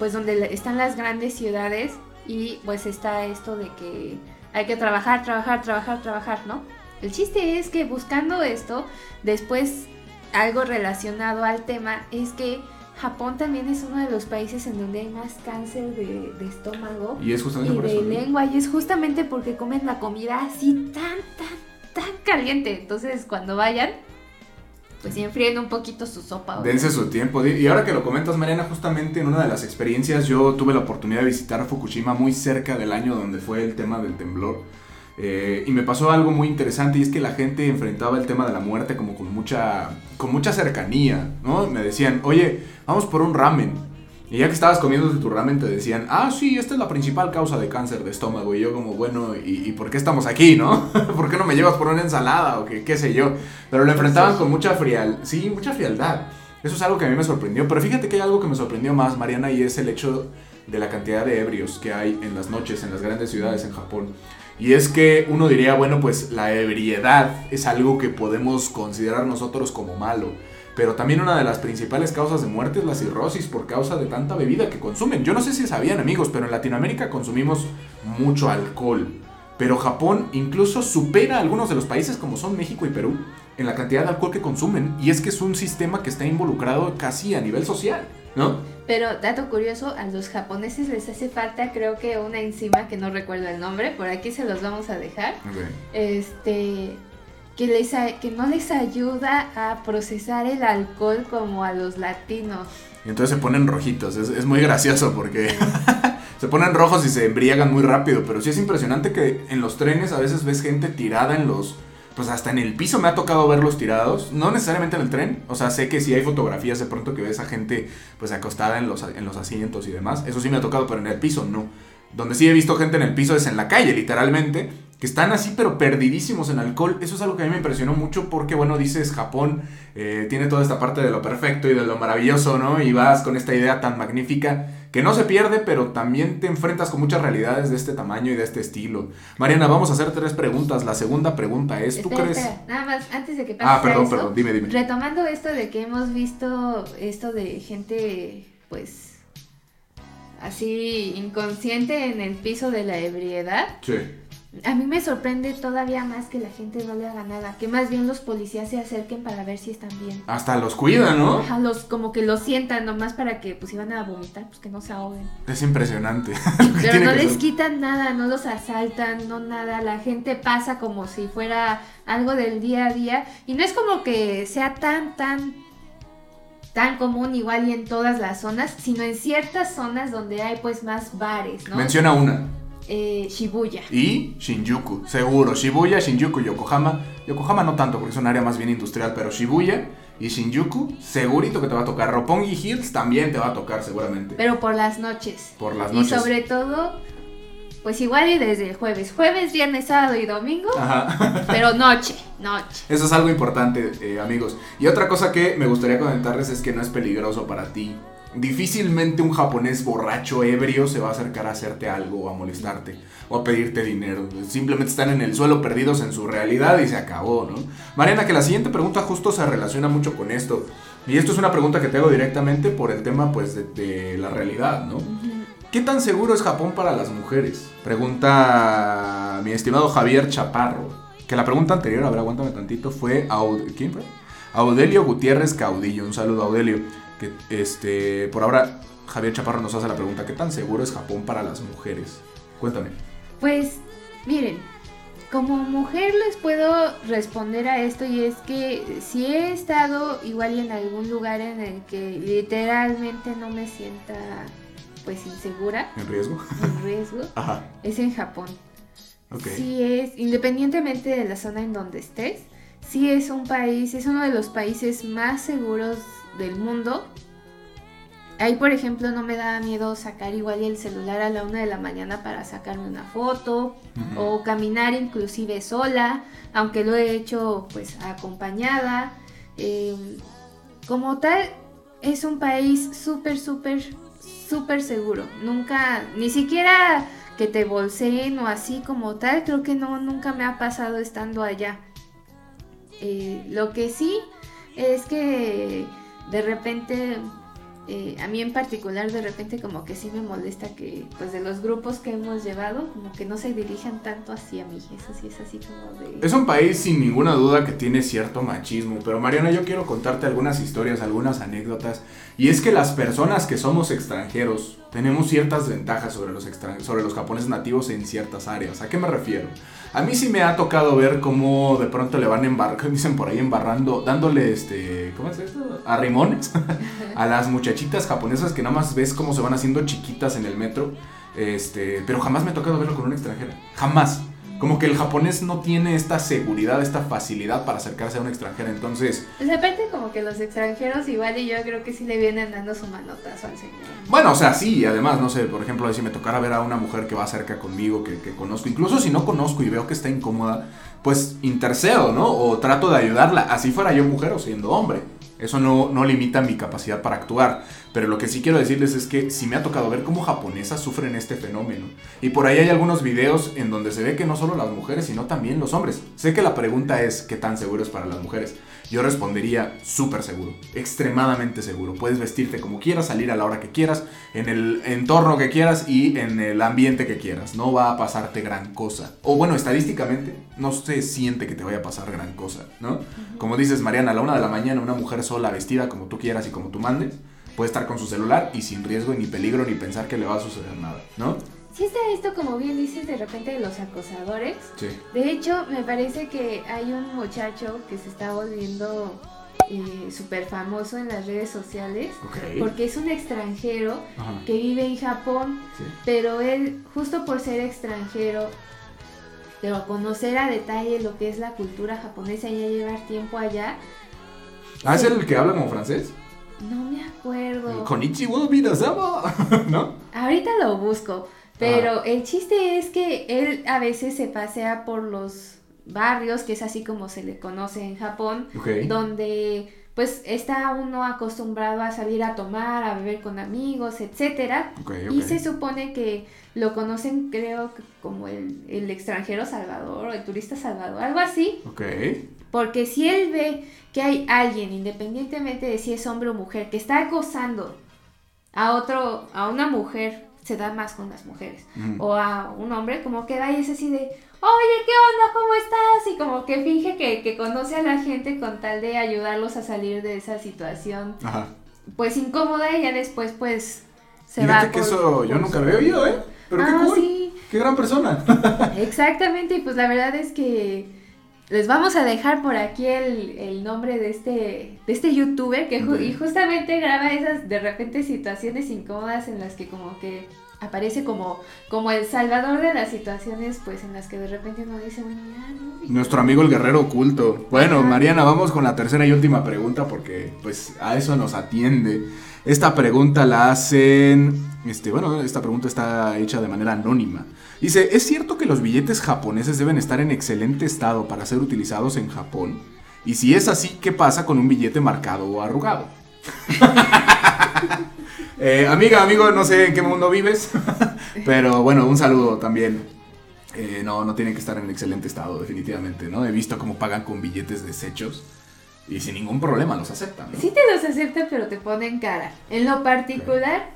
pues donde están las grandes ciudades y pues está esto de que hay que trabajar, trabajar, trabajar, trabajar, ¿no? El chiste es que buscando esto, después algo relacionado al tema es que Japón también es uno de los países en donde hay más cáncer de, estómago y, es justamente de lengua y es justamente porque comen la comida así tan, tan, tan caliente. Entonces cuando vayan, pues si enfríen un poquito su sopa. Dense su tiempo. Y ahora que lo comentas, Mariana, justamente en una de las experiencias yo tuve la oportunidad de visitar Fukushima muy cerca del año donde fue el tema del temblor. Eh, y me pasó algo muy interesante y es que la gente enfrentaba el tema de la muerte como con mucha, con mucha cercanía, ¿no? Me decían, oye, vamos por un ramen. Y ya que estabas comiendo tu ramen te decían, ah, sí, esta es la principal causa de cáncer de estómago. Y yo como, bueno, ¿y, por qué estamos aquí, no? ¿Por qué no me llevas por una ensalada o qué, qué sé yo? Pero lo enfrentaban con mucha frialdad, sí, mucha frialdad. Eso es algo que a mí me sorprendió. Pero fíjate que hay algo que me sorprendió más, Mariana, y es el hecho de la cantidad de ebrios que hay en las noches en las grandes ciudades en Japón. Y es que uno diría, bueno, pues la ebriedad es algo que podemos considerar nosotros como malo. Pero también una de las principales causas de muerte es la cirrosis por causa de tanta bebida que consumen. Yo no sé si sabían amigos, pero en Latinoamérica consumimos mucho alcohol. Pero Japón incluso supera a algunos de los países como son México y Perú en la cantidad de alcohol que consumen. Y es que es un sistema que está involucrado casi a nivel social, ¿no? Pero dato curioso, a los japoneses les hace falta creo que una enzima que no recuerdo el nombre, por aquí se los vamos a dejar. Este que, les, que no les ayuda a procesar el alcohol como a los latinos. Y entonces se ponen rojitos, es, es muy gracioso porque se ponen rojos y se embriagan muy rápido, pero sí es impresionante que en los trenes a veces ves gente tirada en los pues hasta en el piso me ha tocado verlos tirados, no necesariamente en el tren, o sea, sé que si hay fotografías de pronto que ves a gente pues acostada en los, en los asientos y demás, eso sí me ha tocado, pero en el piso no. Donde sí he visto gente en el piso es en la calle, literalmente, que están así pero perdidísimos en alcohol. Eso es algo que a mí me impresionó mucho porque, bueno, dices Japón eh, tiene toda esta parte de lo perfecto y de lo maravilloso, ¿no? Y vas con esta idea tan magnífica que no se pierde, pero también te enfrentas con muchas realidades de este tamaño y de este estilo. Mariana, vamos a hacer tres preguntas. La segunda pregunta es, ¿tú crees? Nada más, antes de que pase Ah, perdón, perdón, dime, dime. Retomando esto de que hemos visto esto de gente, pues, así inconsciente en el piso de la ebriedad. Sí a mí me sorprende todavía más que la gente no le haga nada, que más bien los policías se acerquen para ver si están bien. Hasta los cuidan, ¿no? los, como que los sientan nomás para que pues iban a vomitar, pues que no se ahoguen. Es impresionante. Pero no les quitan nada, no los asaltan, no nada, la gente pasa como si fuera algo del día a día y no es como que sea tan, tan tan común igual y en todas las zonas, sino en ciertas zonas donde hay pues más bares, ¿no? Menciona una. Eh, Shibuya. Y Shinjuku, seguro. Shibuya, Shinjuku, Yokohama. Yokohama no tanto porque es un área más bien industrial, pero Shibuya y Shinjuku, segurito que te va a tocar. Roppongi Hills también te va a tocar seguramente. Pero por las noches. Por las noches. Y sobre todo, pues igual y desde el jueves. Jueves, viernes, sábado y domingo. Ajá. Pero noche, noche. Eso es algo importante, eh, amigos. Y otra cosa que me gustaría comentarles es que no es peligroso para ti Difícilmente un japonés borracho, ebrio, se va a acercar a hacerte algo o a molestarte o a pedirte dinero. Simplemente están en el suelo perdidos en su realidad y se acabó, ¿no? Mariana, que la siguiente pregunta justo se relaciona mucho con esto. Y esto es una pregunta que te hago directamente por el tema, pues, de, la realidad, ¿no? ¿Qué tan seguro es Japón para las mujeres? Pregunta mi estimado Javier Chaparro. Que la pregunta anterior, a ver, aguántame tantito, fue. ¿Quién fue? Audelio Gutiérrez Caudillo. Un saludo, Audelio que este, por ahora Javier Chaparro nos hace la pregunta, ¿qué tan seguro es Japón para las mujeres? Cuéntame. Pues, miren, como mujer les puedo responder a esto y es que si he estado igual en algún lugar en el que literalmente no me sienta pues insegura. ¿En riesgo? En riesgo. Ajá. Es en Japón. Okay. Sí es, independientemente de la zona en donde estés, sí es un país, es uno de los países más seguros del mundo. Ahí, por ejemplo, no me da miedo sacar igual el celular a la una de la mañana para sacarme una foto o caminar inclusive sola, aunque lo he hecho pues acompañada. Em, como tal, es un país súper, súper, súper seguro. Nunca, ni siquiera que te bolseen o así como tal, creo que no, nunca me ha pasado estando allá. Eh, lo que sí es que de repente, eh, a mí en particular, de repente como que sí me molesta que, pues de los grupos que hemos llevado, como que no se dirijan tanto hacia mí. Eso sí es así como de... Es un país sin ninguna duda que tiene cierto machismo, pero Mariana, yo quiero contarte algunas historias, algunas anécdotas, y es que las personas que somos extranjeros tenemos ciertas ventajas sobre los, sobre los japoneses nativos en ciertas áreas. ¿A qué me refiero? A mí sí me ha tocado ver cómo de pronto le van embarcando, dicen por ahí embarrando, dándole este, ¿cómo es esto? Arrimones a las muchachitas japonesas que nada más ves cómo se van haciendo chiquitas en el metro. Este, pero jamás me ha tocado verlo con una extranjera. Jamás. Como que el japonés no tiene esta seguridad, esta facilidad para acercarse a un extranjero, entonces... Pues aparte como que los extranjeros igual y yo creo que sí le vienen dando su manotazo al señor. Bueno, o sea, sí, además, no sé, por ejemplo, si me tocara ver a una mujer que va cerca conmigo, que, que conozco, incluso si no conozco y veo que está incómoda, pues intercedo, ¿no? O trato de ayudarla, así fuera yo mujer o siendo hombre. Eso no, no, limita mi capacidad para actuar. Pero lo que sí quiero decirles es que sí me ha tocado ver cómo japonesas sufren este fenómeno. Y por ahí hay algunos videos en donde se ve que no solo las mujeres, sino también los hombres. Sé que la pregunta es qué tan seguro es para las mujeres. Yo respondería súper seguro, extremadamente seguro. Puedes vestirte como quieras, salir a la hora que quieras, en el entorno que quieras y en el ambiente que quieras. No va a pasarte gran cosa. O bueno, estadísticamente no se siente que te vaya a pasar gran cosa, ¿no? Como dices, Mariana, a la una de la mañana una mujer sola, vestida como tú quieras y como tú mandes, puede estar con su celular y sin riesgo ni peligro ni pensar que le va a suceder nada, ¿no? Sí está esto, como bien dices, de repente de los acosadores. Sí. De hecho, me parece que hay un muchacho que se está volviendo eh, súper famoso en las redes sociales porque es un extranjero que vive en Japón, pero él, justo por ser extranjero, pero conocer a detalle lo que es la cultura japonesa y ya llevar tiempo allá. ¿Ah, es el que habla como francés? No me acuerdo. Konichiwa ¿no? Ahorita lo busco. Pero el chiste es que él a veces se pasea por los barrios, que es así como se le conoce en Japón, donde pues está uno acostumbrado a salir a tomar, a beber con amigos, etcétera. Y se supone que lo conocen, creo, como el, el, extranjero salvador o el turista salvador, algo así. Porque si él ve que hay alguien, independientemente de si es hombre o mujer, que está acosando a otro, a una mujer se da más con las mujeres. O a un hombre como que da y es así de, oye, ¿qué onda? ¿Cómo estás? Y como que finge que, conoce a la gente con tal de ayudarlos a salir de esa situación. Pues incómoda y ya después pues se va. que eso yo nunca lo había oído, ¿eh? Pero qué ah, cool. Qué gran persona. Exactamente, y pues la verdad es que les vamos a dejar por aquí el, nombre de este, de este youtuber que y justamente graba esas de repente situaciones incómodas en las que como que aparece como, como el salvador de las situaciones pues en las que de repente uno dice, bueno, ya no. Nuestro amigo el guerrero oculto. Bueno, Mariana, vamos con la tercera y última pregunta porque pues a eso nos atiende. Esta pregunta la hacen, este, bueno, esta pregunta está hecha de manera anónima. Dice, ¿es cierto que los billetes japoneses deben estar en excelente estado para ser utilizados en Japón? Y si es así, ¿qué pasa con un billete marcado o arrugado? Eh, amiga, amigo, no sé en qué mundo vives, pero bueno, un saludo también. Eh, no, no tienen que estar en excelente estado, definitivamente, ¿no? He visto cómo pagan con billetes desechos y sin ningún problema los aceptan. Sí te los aceptan, pero te ponen cara. En lo particular,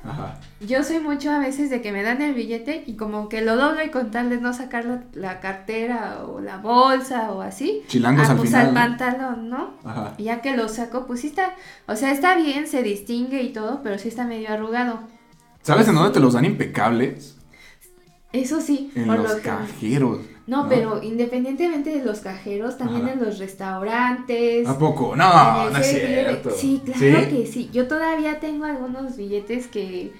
yo soy mucho a veces de que me dan el billete y como que lo doblo y con tal de no sacar la, cartera o la bolsa o así. Chilangos ah, al pues final. al pantalón, ¿no? Y ya que lo saco, pues sí está, o sea, está bien, se distingue y todo, pero sí está medio arrugado. ¿Sabes en dónde te los dan impecables? Eso sí. En los cajeros. No, pero independientemente de los cajeros, también en los restaurantes. ¿A poco? No, no es cierto. Sí, claro que sí. Yo todavía tengo algunos billetes que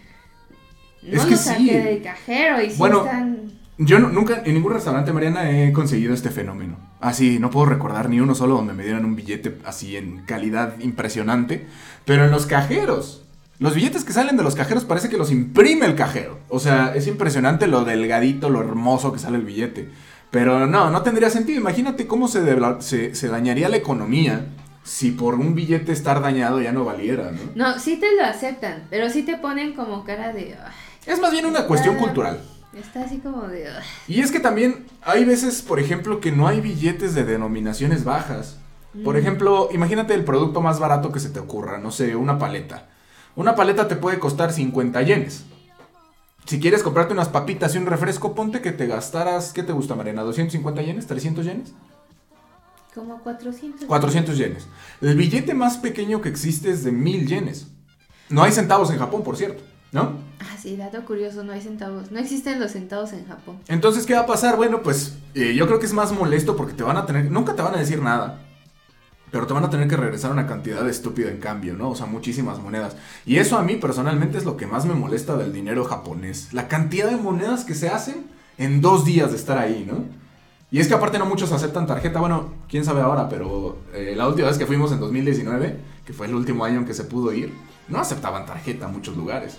no los saqué del cajero y sí están... Yo nunca en ningún restaurante, Mariana, he conseguido este fenómeno. Así, no puedo recordar ni uno solo donde me dieran un billete así en calidad impresionante. Pero en los cajeros, los billetes que salen de los cajeros parece que los imprime el cajero. O sea, es impresionante lo delgadito, lo hermoso que sale el billete. Pero no, no tendría sentido. Imagínate cómo se, se, dañaría la economía si por un billete estar dañado ya no valiera, ¿no? No, sí te lo aceptan, pero sí te ponen como cara de... es más bien una cuestión cultural. Está así como de... Y es que también hay veces, por ejemplo, que no hay billetes de denominaciones bajas. Por mm. ejemplo, imagínate el producto más barato que se te ocurra, no sé, una paleta. Una paleta te puede costar 50 yenes. Si quieres comprarte unas papitas y un refresco, ponte que te gastaras, ¿qué te gusta, Mariana? ¿250 yenes? ¿300 yenes? Como 400. 400 yenes. El billete más pequeño que existe es de 1000 yenes. No hay centavos en Japón, por cierto, ¿no? Ah, sí, dato curioso, no hay centavos. No existen los centavos en Japón. Entonces, ¿qué va a pasar? Bueno, pues eh, yo creo que es más molesto porque te van a tener, nunca te van a decir nada pero te van a tener que regresar una cantidad estúpida en cambio, ¿no? O sea, muchísimas monedas. Y eso a mí personalmente es lo que más me molesta del dinero japonés. La cantidad de monedas que se hacen en dos días de estar ahí, ¿no? Y es que aparte no muchos aceptan tarjeta, bueno, quién sabe ahora, pero eh, la última vez que fuimos en 2019, que fue el último año en que se pudo ir, no aceptaban tarjeta en muchos lugares.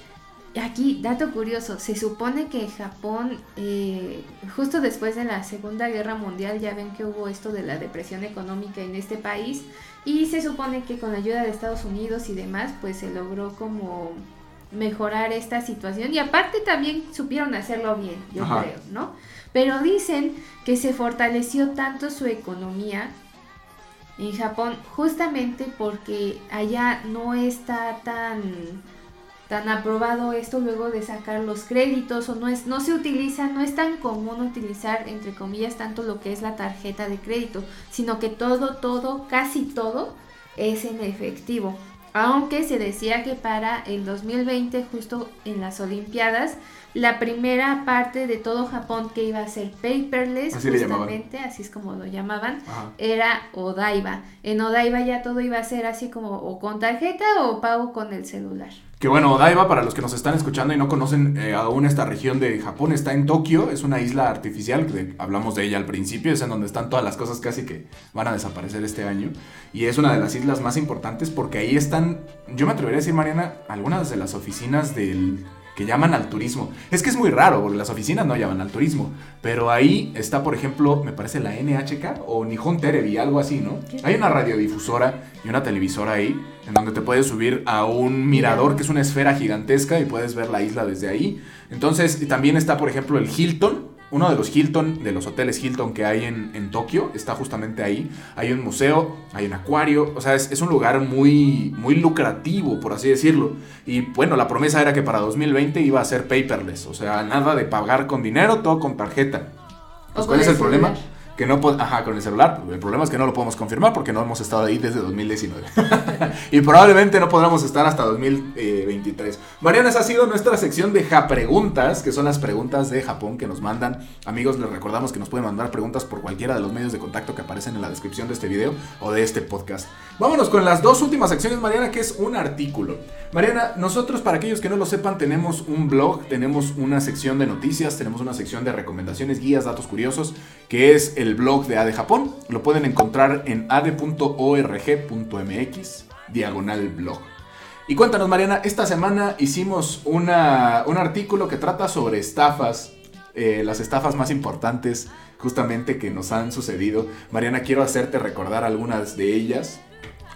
Aquí, dato curioso, se supone que Japón, eh, justo después de la Segunda Guerra Mundial, ya ven que hubo esto de la depresión económica en este país, y se supone que con la ayuda de Estados Unidos y demás, pues se logró como mejorar esta situación, y aparte también supieron hacerlo bien, yo creo, ¿no? Pero dicen que se fortaleció tanto su economía en Japón justamente porque allá no está tan tan aprobado esto luego de sacar los créditos o no es no se utiliza no es tan común utilizar entre comillas tanto lo que es la tarjeta de crédito sino que todo todo casi todo es en efectivo. Aunque se decía que para el 2020 justo en las olimpiadas la primera parte de todo Japón que iba a ser paperless, justamente, así es como lo llamaban, era Odaiba. En Odaiba ya todo iba a ser así como o con tarjeta o pago con el celular. Que bueno, Odaiba, para los que nos están escuchando y no conocen eh, aún esta región de Japón, está en Tokio, es una isla artificial, que hablamos de ella al principio, es en donde están todas las cosas casi que van a desaparecer este año. Y es una de las islas más importantes porque ahí están, yo me atrevería a decir, Mariana, algunas de las oficinas del que llaman al turismo. Es que es muy raro, porque las oficinas no llaman al turismo. Pero ahí está, por ejemplo, me parece la NHK o Nihon Terebi, algo así, ¿no? Hay una radiodifusora y una televisora ahí, en donde te puedes subir a un mirador que es una esfera gigantesca y puedes ver la isla desde ahí. Entonces, también está, por ejemplo, el Hilton, uno de los Hilton, de los hoteles Hilton que hay en, en, Tokio, está justamente ahí. Hay un museo, hay un acuario, o sea, es, es, un lugar muy, muy lucrativo, por así decirlo. Y bueno, la promesa era que para 2020 iba a ser paperless, o sea, nada de pagar con dinero, todo con tarjeta. Pues, ¿Cuál es el problema? Que no ajá, con el celular. El problema es que no lo podemos confirmar porque no hemos estado ahí desde 2019. y probablemente no podremos estar hasta 2023. Mariana, esa ha sido nuestra sección de Ja Preguntas, que son las preguntas de Japón que nos mandan. Amigos, les recordamos que nos pueden mandar preguntas por cualquiera de los medios de contacto que aparecen en la descripción de este video o de este podcast. Vámonos con las dos últimas secciones, Mariana, que es un artículo. Mariana, nosotros, para aquellos que no lo sepan, tenemos un blog, tenemos una sección de noticias, tenemos una sección de recomendaciones, guías, datos curiosos, que es el blog de ADE Japón. Lo pueden encontrar en ade.org.mx, diagonal blog. Y cuéntanos, Mariana, esta semana hicimos una, un artículo que trata sobre estafas, eh, las estafas más importantes justamente que nos han sucedido. Mariana, quiero hacerte recordar algunas de ellas.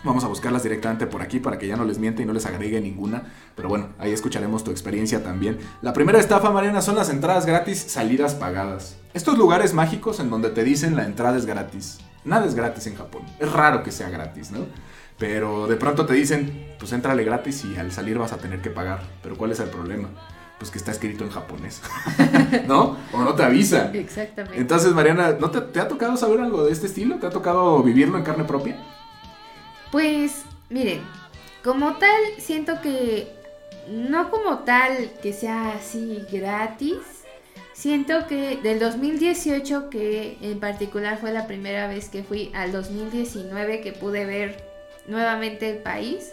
Vamos a buscarlas directamente por aquí para que ya no les miente y no les agregue ninguna. Pero bueno, ahí escucharemos tu experiencia también. La primera estafa, Mariana, son las entradas gratis, salidas pagadas. Estos lugares mágicos en donde te dicen la entrada es gratis. Nada es gratis en Japón. Es raro que sea gratis, ¿no? Pero de pronto te dicen, pues entrale gratis y al salir vas a tener que pagar. Pero ¿cuál es el problema? Pues que está escrito en japonés. ¿No? O no te avisa. Exactamente. Entonces, Mariana, ¿no te, te ha tocado saber algo de este estilo? ¿Te ha tocado vivirlo en carne propia? Pues, miren, como tal, siento que no como tal que sea así gratis. Siento que del 2018, que en particular fue la primera vez que fui al 2019 que pude ver nuevamente el país,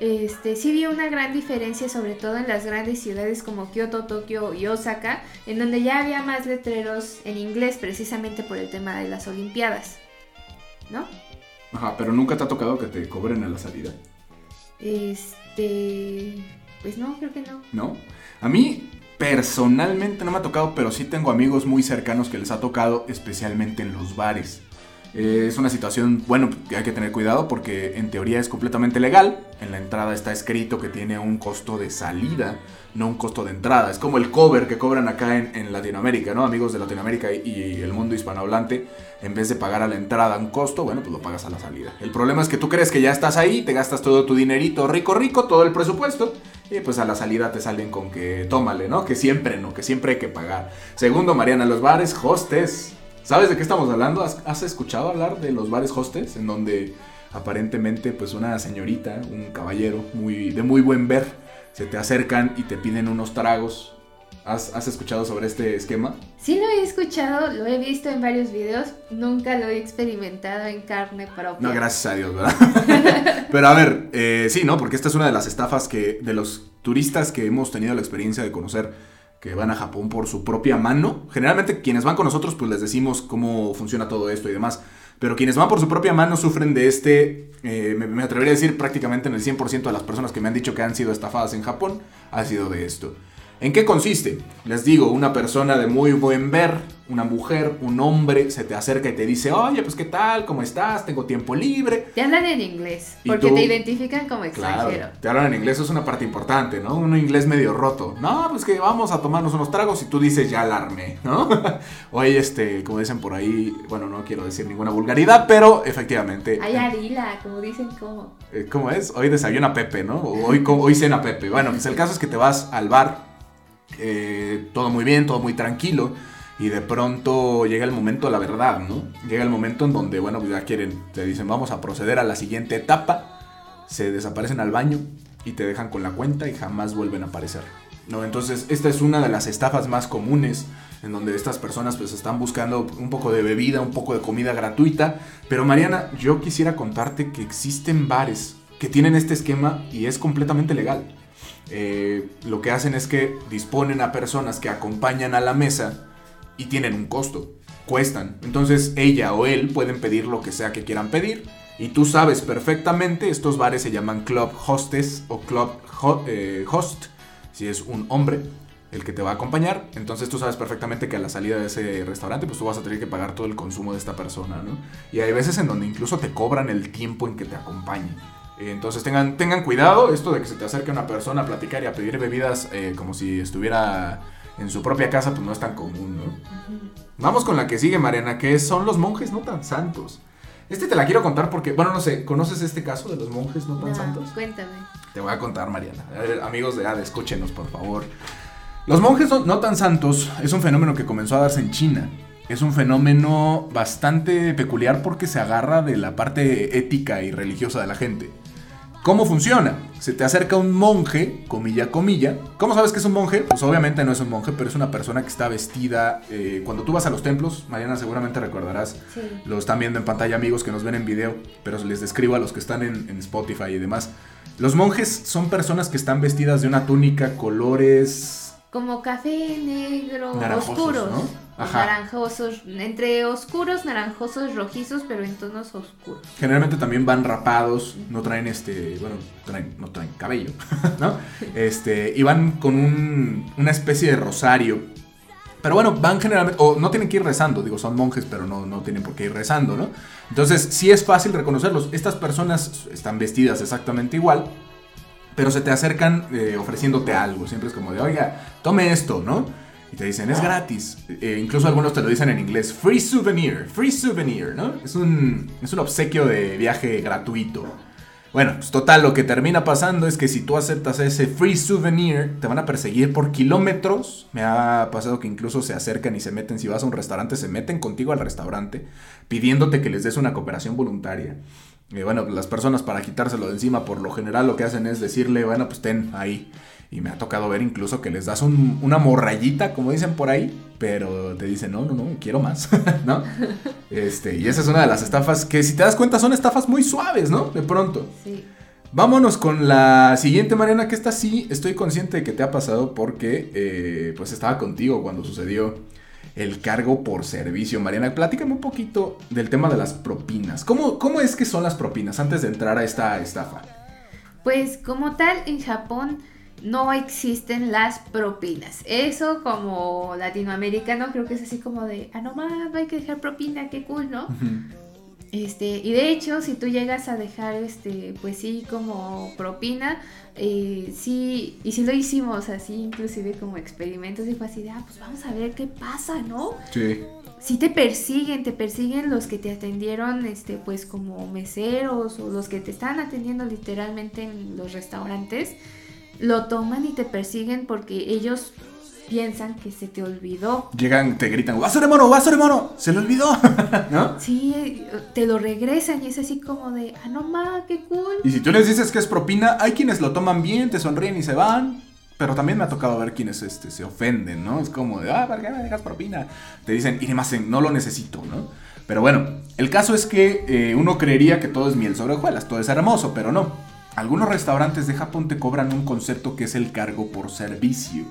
este, sí vi una gran diferencia, sobre todo en las grandes ciudades como Kioto, Tokio y Osaka, en donde ya había más letreros en inglés precisamente por el tema de las Olimpiadas, ¿no? Ajá, pero nunca te ha tocado que te cobren a la salida. Este. Pues no, creo que no. ¿No? A mí personalmente no me ha tocado, pero sí tengo amigos muy cercanos que les ha tocado, especialmente en los bares. Eh, es una situación, bueno, que hay que tener cuidado porque en teoría es completamente legal. En la entrada está escrito que tiene un costo de salida, no un costo de entrada. Es como el cover que cobran acá en, Latinoamérica, ¿no? Amigos de Latinoamérica y, el mundo hispanohablante, en vez de pagar a la entrada un costo, bueno, pues lo pagas a la salida. El problema es que tú crees que ya estás ahí, te gastas todo tu dinerito rico, rico, todo el presupuesto. Y pues a la salida te salen con que tómale, ¿no? Que siempre no, que siempre hay que pagar. Segundo, Mariana, los bares, hostes ¿Sabes de qué estamos hablando? ¿Has, escuchado hablar de los bares hostes? En donde aparentemente pues una señorita, un caballero muy, de muy buen ver, se te acercan y te piden unos tragos. ¿Has, ¿Has, escuchado sobre este esquema? Sí lo he escuchado, lo he visto en varios videos, nunca lo he experimentado en carne propia. No, gracias a Dios, ¿verdad? Pero a ver, eh, sí, ¿no? Porque esta es una de las estafas que de los turistas que hemos tenido la experiencia de conocer que van a Japón por su propia mano. Generalmente quienes van con nosotros pues les decimos cómo funciona todo esto y demás. Pero quienes van por su propia mano sufren de este, eh, me, me, atrevería a decir prácticamente en el 100% de las personas que me han dicho que han sido estafadas en Japón, ha sido de esto. ¿En qué consiste? Les digo, una persona de muy buen ver, una mujer, un hombre, se te acerca y te dice, oye, pues qué tal, ¿cómo estás? Tengo tiempo libre. Te hablan en inglés, porque te identifican como extranjero. te hablan en inglés, eso es una parte importante, ¿no? Un inglés medio roto. No, pues que vamos a tomarnos unos tragos y tú dices, ya alarme, ¿no? oye, este, como dicen por ahí, bueno, no quiero decir ninguna vulgaridad, pero efectivamente... Ay, Arila, como dicen, ¿cómo? Eh, ¿Cómo es? Hoy desayuna Pepe, ¿no? O hoy, hoy cena Pepe. Bueno, pues el caso es que te vas al bar eh, todo muy bien, todo muy tranquilo. Y de pronto llega el momento la verdad, ¿no? Llega el momento en donde, bueno, pues ya quieren, te dicen, vamos a proceder a la siguiente etapa. Se desaparecen al baño y te dejan con la cuenta y jamás vuelven a aparecer. ¿no? Entonces, esta es una de las estafas más comunes en donde estas personas pues están buscando un poco de bebida, un poco de comida gratuita. Pero Mariana, yo quisiera contarte que existen bares que tienen este esquema y es completamente legal. Eh, lo que hacen es que disponen a personas que acompañan a la mesa y tienen un costo, cuestan. Entonces ella o él pueden pedir lo que sea que quieran pedir. Y tú sabes perfectamente, estos bares se llaman club hostess o club eh, host, si es un hombre el que te va a acompañar. Entonces tú sabes perfectamente que a la salida de ese restaurante, pues tú vas a tener que pagar todo el consumo de esta persona, ¿no? Y hay veces en donde incluso te cobran el tiempo en que te acompañe. Entonces tengan, tengan cuidado, esto de que se te acerque una persona a platicar y a pedir bebidas eh, como si estuviera en su propia casa, pues no es tan común, ¿no? Vamos con la que sigue, Mariana, que son los monjes no tan santos. Este te la quiero contar porque, bueno, no sé, ¿conoces este caso de los monjes no tan santos? Cuéntame. Te voy a contar, Mariana. amigos de ADE, escúchenos, por favor. Los monjes no tan santos es un fenómeno que comenzó a darse en China es un fenómeno bastante peculiar porque se agarra de la parte ética y religiosa de la gente. ¿Cómo funciona? Se te acerca un monje, comilla, comilla. ¿Cómo sabes que es un monje? Pues obviamente no es un monje, pero es una persona que está vestida. Eh, cuando tú vas a los templos, Mariana seguramente recordarás, sí. lo están viendo en pantalla amigos que nos ven en video, pero les describo a los que están en, en Spotify y demás. Los monjes son personas que están vestidas de una túnica, colores como café negro, oscuros, naranjosos, entre oscuros, naranjosos, rojizos, pero en tonos oscuros. Generalmente también van rapados, no traen este, bueno, no traen cabello, ¿no? Este, y van con un, una especie de rosario. Pero bueno, van generalmente, o no tienen que ir rezando, digo, son monjes, pero no, no tienen por qué ir rezando, ¿no? Entonces, sí es fácil reconocerlos. Estas personas están vestidas exactamente igual, pero se te acercan eh, ofreciéndote algo. Siempre es como de, oiga, tome esto, ¿no? Y te dicen, es gratis. Eh, incluso algunos te lo dicen en inglés, free souvenir, free souvenir, ¿no? Es un, es un obsequio de viaje gratuito. Bueno, pues total, lo que termina pasando es que si tú aceptas ese free souvenir, te van a perseguir por kilómetros. Me ha pasado que incluso se acercan y se meten, si vas a un restaurante, se meten contigo al restaurante, pidiéndote que les des una cooperación voluntaria. Y bueno, las personas para quitárselo de encima, por lo general lo que hacen es decirle, bueno, pues ten ahí. Y me ha tocado ver incluso que les das una morrayita, como dicen por ahí, pero te dicen, no, no, no, quiero más, ¿no? Este, y esa es una de las estafas que, si te das cuenta, son estafas muy suaves, ¿no? De pronto. Sí. Vámonos con la siguiente, Mariana, que esta sí estoy consciente de que te ha pasado porque, eh, pues, estaba contigo cuando sucedió el cargo por servicio. Mariana, platícame un poquito del tema de las propinas. ¿Cómo, ¿Cómo es que son las propinas antes de entrar a esta estafa? Pues como tal, en Japón no existen las propinas. Eso como latinoamericano creo que es así como de, ah, no más, hay que dejar propina, qué cool, ¿no? Este, y de hecho, si tú llegas a dejar, este, pues sí, como propina, eh, sí, y sí lo hicimos así, inclusive como experimentos, y fue así de, ah, pues vamos a ver qué pasa, ¿no? Sí. Sí te persiguen, te persiguen los que te atendieron, este, pues como meseros o los que te están atendiendo literalmente en los restaurantes, lo toman y te persiguen porque ellos piensan que se te olvidó. Llegan, te gritan, ¡Basure mono, basure mono! ¡Se le olvidó! ¿No? Sí, te lo regresan y es así como de, ¡ah, no ma, qué cool! Y si tú les dices que es propina, hay quienes lo toman bien, te sonríen y se van. Pero también me ha tocado ver quienes este, se ofenden, ¿no? Es como de, ah, ¿para qué me dejas propina? Te dicen, y más, no lo necesito, ¿no? Pero bueno, el caso es que eh, uno creería que todo es miel sobre hojuelas, todo es hermoso, pero no. Algunos restaurantes de Japón te cobran un concepto que es el cargo por servicio.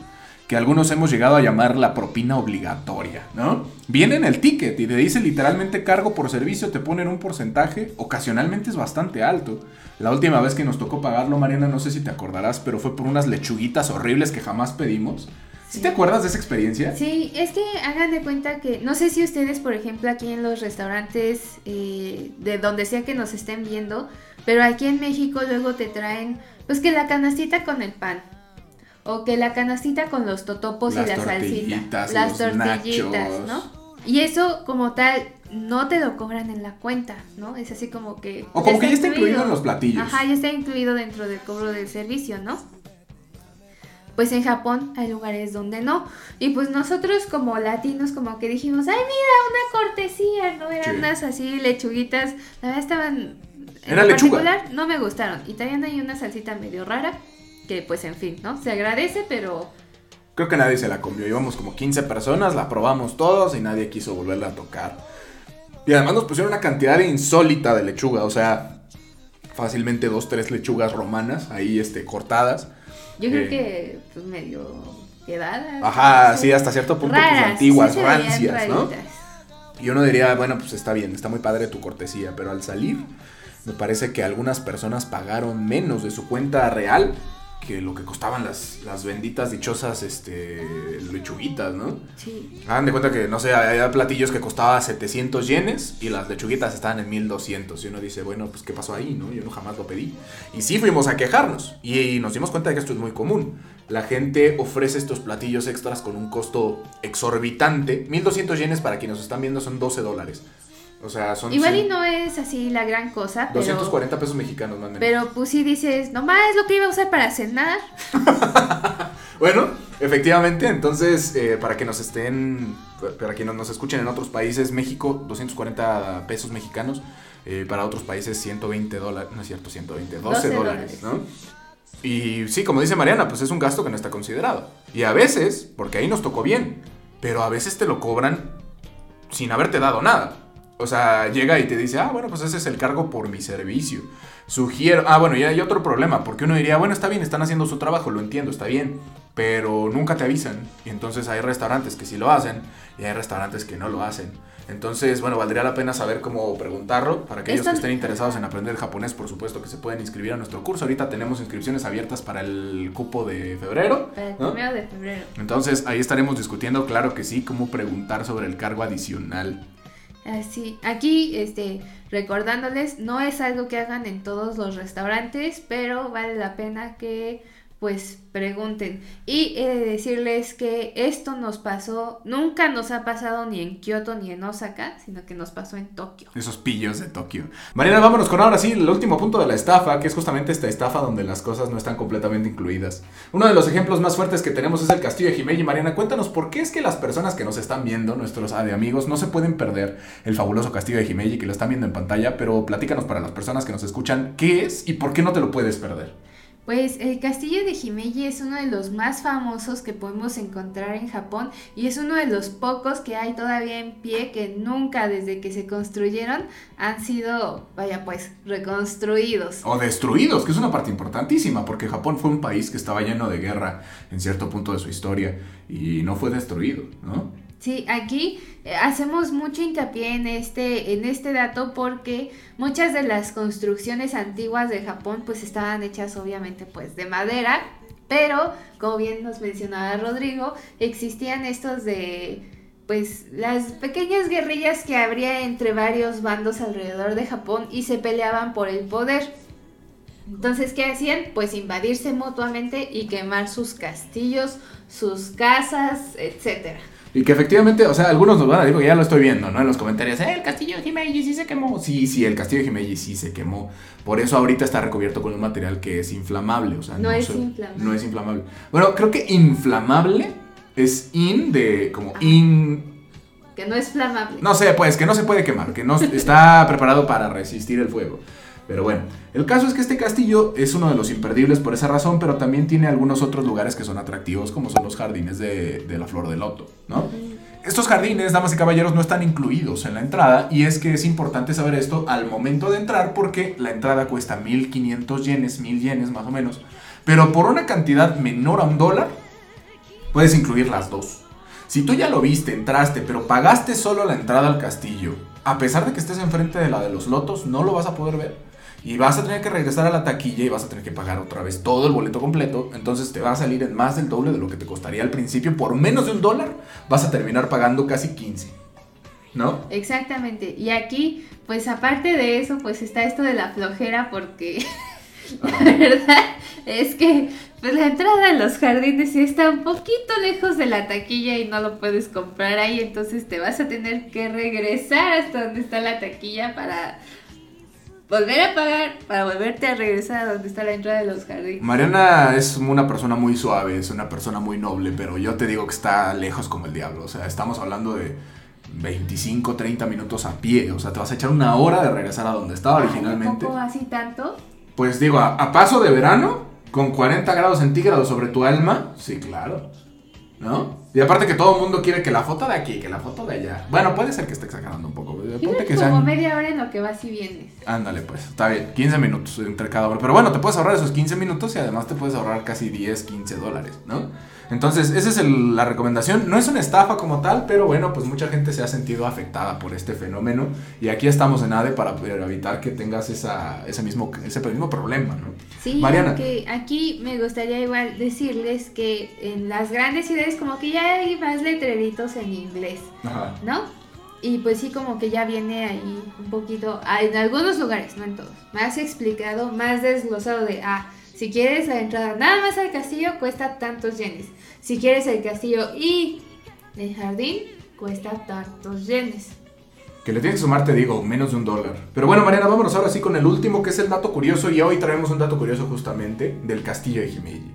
que algunos hemos llegado a llamar la propina obligatoria, ¿no? Viene en el ticket y te dice literalmente cargo por servicio, te ponen un porcentaje, ocasionalmente es bastante alto. La última vez que nos tocó pagarlo, Mariana, no sé si te acordarás, pero fue por unas lechuguitas horribles que jamás pedimos. ¿Sí te acuerdas de esa experiencia? Sí, es que hagan de cuenta que, no sé si ustedes, por ejemplo, aquí en los restaurantes, eh, de donde sea que nos estén viendo, pero aquí en México luego te traen, pues que la canastita con el pan, o que la canastita con los totopos y la salsita, las tortillitas, ¿no? Y eso como tal no te lo cobran en la cuenta, ¿no? Es así como que... O como que ya está incluido en los platillos. Ajá, ya está incluido dentro del cobro del servicio, ¿no? Pues en Japón hay lugares donde no. Y pues nosotros como latinos como que dijimos, ay mira, una cortesía, ¿no? Eran unas así lechuguitas, la verdad estaban... Era lechuga. no me gustaron. Y también hay una salsita medio rara, que pues en fin, ¿no? Se agradece, pero... Creo que nadie se la comió. Íbamos como 15 personas, la probamos todos y nadie quiso volverla a tocar. Y además nos pusieron una cantidad insólita de lechuga, o sea, fácilmente dos, tres lechugas romanas ahí este, cortadas. Yo creo que pues medio quedadas. Ajá, sí, hasta cierto punto pues, antiguas, rancias, ¿no? Y uno diría, bueno, pues está bien, está muy padre tu cortesía, pero al salir me parece que algunas personas pagaron menos de su cuenta real que lo que costaban las, las benditas dichosas este, lechuguitas, ¿no? Sí. Hagan de cuenta que, no sé, había platillos que costaban 700 yenes y las lechuguitas estaban en 1200. Y uno dice, bueno, pues ¿qué pasó ahí, no? Yo no jamás lo pedí. Y sí fuimos a quejarnos y nos dimos cuenta de que esto es muy común. La gente ofrece estos platillos extras con un costo exorbitante. 1200 yenes para quienes nos están viendo son 12 dólares. O sea, son... Igual y no es así la gran cosa. 240 pesos mexicanos, más Pero pues sí dices, nomás es lo que iba a usar para cenar. bueno, efectivamente, entonces, eh, para que nos estén, para que nos escuchen en otros países, México, 240 pesos mexicanos. Eh, para otros países, 120 dólares. No es cierto, 120, 12, dólares, ¿no? Y sí, como dice Mariana, pues es un gasto que no está considerado. Y a veces, porque ahí nos tocó bien, pero a veces te lo cobran sin haberte dado nada. O sea, llega y te dice, ah, bueno, pues ese es el cargo por mi servicio. Sugiero, ah, bueno, y hay otro problema, porque uno diría, bueno, está bien, están haciendo su trabajo, lo entiendo, está bien, pero nunca te avisan. Y entonces hay restaurantes que sí lo hacen y hay restaurantes que no lo hacen. Entonces, bueno, valdría la pena saber cómo preguntarlo. Para aquellos que estén interesados en aprender japonés, por supuesto que se pueden inscribir a nuestro curso. Ahorita tenemos inscripciones abiertas para el cupo de febrero. el primero de febrero. Entonces, ahí estaremos discutiendo, claro que sí, cómo preguntar sobre el cargo adicional. Así, aquí, este, recordándoles, no es algo que hagan en todos los restaurantes, pero vale la pena que pues pregunten. Y he de decirles que esto nos pasó, nunca nos ha pasado ni en Kioto ni en Osaka, sino que nos pasó en Tokio. Esos pillos de Tokio. Mariana, vámonos con ahora sí el último punto de la estafa, que es justamente esta estafa donde las cosas no están completamente incluidas. Uno de los ejemplos más fuertes que tenemos es el castillo de Himeji. Mariana, cuéntanos por qué es que las personas que nos están viendo, nuestros amigos, no se pueden perder el fabuloso castillo de Himeji que lo están viendo en pantalla, pero platícanos para las personas que nos escuchan qué es y por qué no te lo puedes perder. Pues el castillo de Himeji es uno de los más famosos que podemos encontrar en Japón y es uno de los pocos que hay todavía en pie que nunca desde que se construyeron han sido, vaya pues, reconstruidos. O destruidos, que es una parte importantísima porque Japón fue un país que estaba lleno de guerra en cierto punto de su historia y no fue destruido, ¿no? Sí, aquí eh, hacemos mucho hincapié en este, en este dato porque muchas de las construcciones antiguas de Japón pues estaban hechas obviamente pues de madera, pero como bien nos mencionaba Rodrigo, existían estos de pues las pequeñas guerrillas que habría entre varios bandos alrededor de Japón y se peleaban por el poder. Entonces, ¿qué hacían? Pues invadirse mutuamente y quemar sus castillos, sus casas, etcétera. Y que efectivamente, o sea, algunos nos van a decir, ya lo estoy viendo, ¿no? En los comentarios, eh, el castillo de Himeji sí se quemó. Sí, sí, el castillo de Himeji sí se quemó. Por eso ahorita está recubierto con un material que es inflamable, o sea, no, es inflamable. No es inflamable. Bueno, creo que inflamable es in de como in que no es flamable. No sé, pues que no se puede quemar, que no está preparado para resistir el fuego. Pero bueno, el caso es que este castillo es uno de los imperdibles por esa razón, pero también tiene algunos otros lugares que son atractivos, como son los jardines de, la flor de loto, ¿no? Estos jardines, damas y caballeros, no están incluidos en la entrada y es que es importante saber esto al momento de entrar porque la entrada cuesta 1500 yenes, 1000 yenes más o menos, pero por una cantidad menor a un dólar puedes incluir las dos. Si tú ya lo viste, entraste, pero pagaste solo la entrada al castillo, a pesar de que estés enfrente de la de los lotos, no lo vas a poder ver. Y vas a tener que regresar a la taquilla y vas a tener que pagar otra vez todo el boleto completo. Entonces te va a salir en más del doble de lo que te costaría al principio. Por menos de un dólar vas a terminar pagando casi 15. ¿No? Exactamente. Y aquí, pues aparte de eso, pues está esto de la flojera porque la verdad es que pues la entrada a los jardines está un poquito lejos de la taquilla y no lo puedes comprar ahí, entonces te vas a tener que regresar hasta donde está la taquilla para volver a pagar, para volverte a regresar a donde está la entrada de los jardines. Mariana es una persona muy suave, es una persona muy noble, pero yo te digo que está lejos como el diablo, o sea, estamos hablando de 25, 30 minutos a pie, o sea, te vas a echar una hora de regresar a donde estaba originalmente. ¿Tampoco así tanto? Pues digo, a, paso de verano, con 40 grados centígrados sobre tu alma, sí, claro. ¿No? Y aparte que todo el mundo quiere que la foto de aquí, que la foto de allá. Bueno, puede ser que esté exagerando un poco. Ponte que como media hora en lo que vas y vienes. Ándale, pues, está bien. 15 minutos entre cada hora. Pero bueno, te puedes ahorrar esos 15 minutos y además te puedes ahorrar casi 10, 15 dólares, ¿no? Entonces, esa es la recomendación. No es una estafa como tal, pero bueno, pues mucha gente se ha sentido afectada por este fenómeno. Y aquí estamos en ADE para poder evitar que tengas esa, ese, mismo, ese mismo problema, ¿no? Sí, Mariana. aquí me gustaría igual decirles que en las grandes ciudades como que ya hay más letreritos en inglés, ¿no? Y pues sí, como que ya viene ahí un poquito, en algunos lugares, no en todos, más explicado, más desglosado de, ah, si quieres la entrada nada más al castillo, cuesta tantos yenes. Si quieres el castillo y el jardín, cuesta tantos yenes. Que le tienes que sumar, te digo, menos de un dólar. Pero bueno, Mariana, vámonos ahora sí con el último, que es el dato curioso. Y hoy traemos un dato curioso justamente del castillo de Himeji.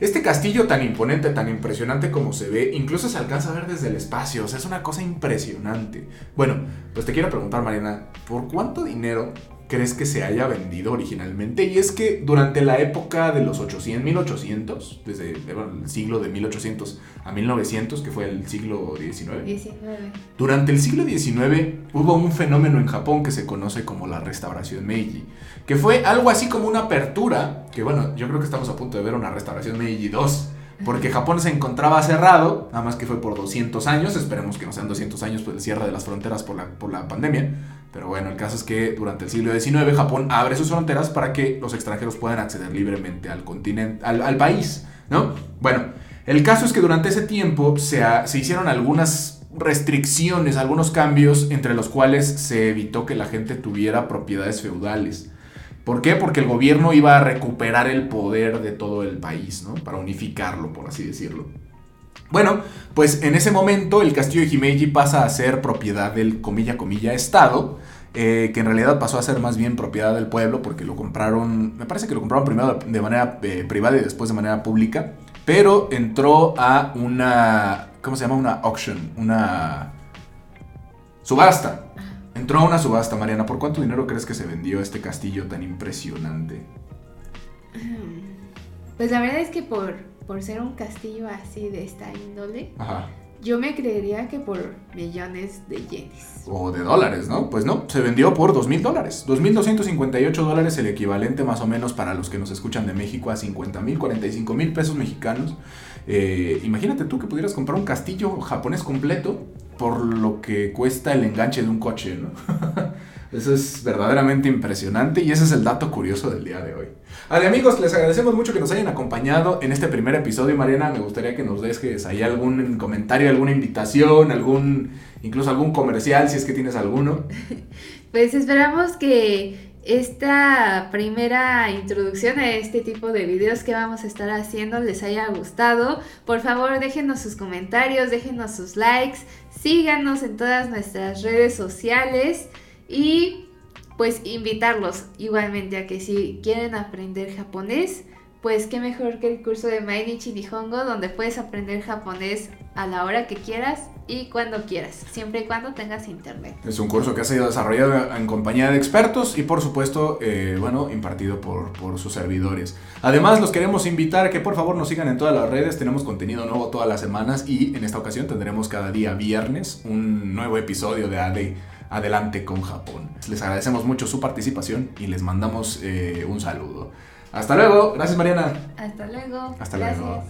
Este castillo tan imponente, tan impresionante como se ve, incluso se alcanza a ver desde el espacio. O sea, es una cosa impresionante. Bueno, pues te quiero preguntar, Mariana, ¿por cuánto dinero crees que se haya vendido originalmente. Y es que durante la época de los 800, 1800, desde el siglo de 1800 a 1900, que fue el siglo XIX, durante el siglo XIX hubo un fenómeno en Japón que se conoce como la restauración Meiji, que fue algo así como una apertura, que bueno, yo creo que estamos a punto de ver una restauración Meiji 2 porque Japón se encontraba cerrado, nada más que fue por 200 años, esperemos que no sean 200 años por el cierre de las fronteras por la, por la pandemia, pero bueno, el caso es que durante el siglo XIX Japón abre sus fronteras para que los extranjeros puedan acceder libremente al continente, al, país, ¿no? Bueno, el caso es que durante ese tiempo se, se hicieron algunas restricciones, algunos cambios entre los cuales se evitó que la gente tuviera propiedades feudales. ¿Por qué? Porque el gobierno iba a recuperar el poder de todo el país, ¿no? Para unificarlo, por así decirlo. Bueno, pues en ese momento el castillo de Himeji pasa a ser propiedad del comilla comilla Estado, eh, que en realidad pasó a ser más bien propiedad del pueblo porque lo compraron, me parece que lo compraron primero de manera eh, privada y después de manera pública, pero entró a una, ¿cómo se llama? Una auction, una subasta. Entró a una subasta, Mariana. ¿Por cuánto dinero crees que se vendió este castillo tan impresionante? Pues la verdad es que por por ser un castillo así de esta índole, yo me creería que por millones de yenes. O de dólares, ¿no? Pues no, se vendió por dos mil dólares. 2.258 dólares, el equivalente más o menos para los que nos escuchan de México a 50 mil, 45 mil pesos mexicanos. Eh, imagínate tú que pudieras comprar un castillo japonés completo por lo que cuesta el enganche de un coche, ¿no? Eso es verdaderamente impresionante y ese es el dato curioso del día de hoy. Vale, amigos, les agradecemos mucho que nos hayan acompañado en este primer episodio. Mariana, me gustaría que nos dejes ahí algún comentario, alguna invitación, algún incluso algún comercial, si es que tienes alguno. Pues esperamos que esta primera introducción a este tipo de videos que vamos a estar haciendo les haya gustado. Por favor, déjenos sus comentarios, déjenos sus likes, síganos en todas nuestras redes sociales. Y pues invitarlos igualmente a que si quieren aprender japonés, pues qué mejor que el curso de Mainichi Nihongo donde puedes aprender japonés a la hora que quieras y cuando quieras, siempre y cuando tengas internet. Es un curso que ha sido desarrollado en compañía de expertos y por supuesto, eh, bueno, impartido por, por, sus servidores. Además, los queremos invitar a que por favor nos sigan en todas las redes, tenemos contenido nuevo todas las semanas y en esta ocasión tendremos cada día viernes un nuevo episodio de AD adelante con Japón. Les agradecemos mucho su participación y les mandamos eh, un saludo. Hasta luego. Gracias, Mariana. Hasta luego. Hasta luego.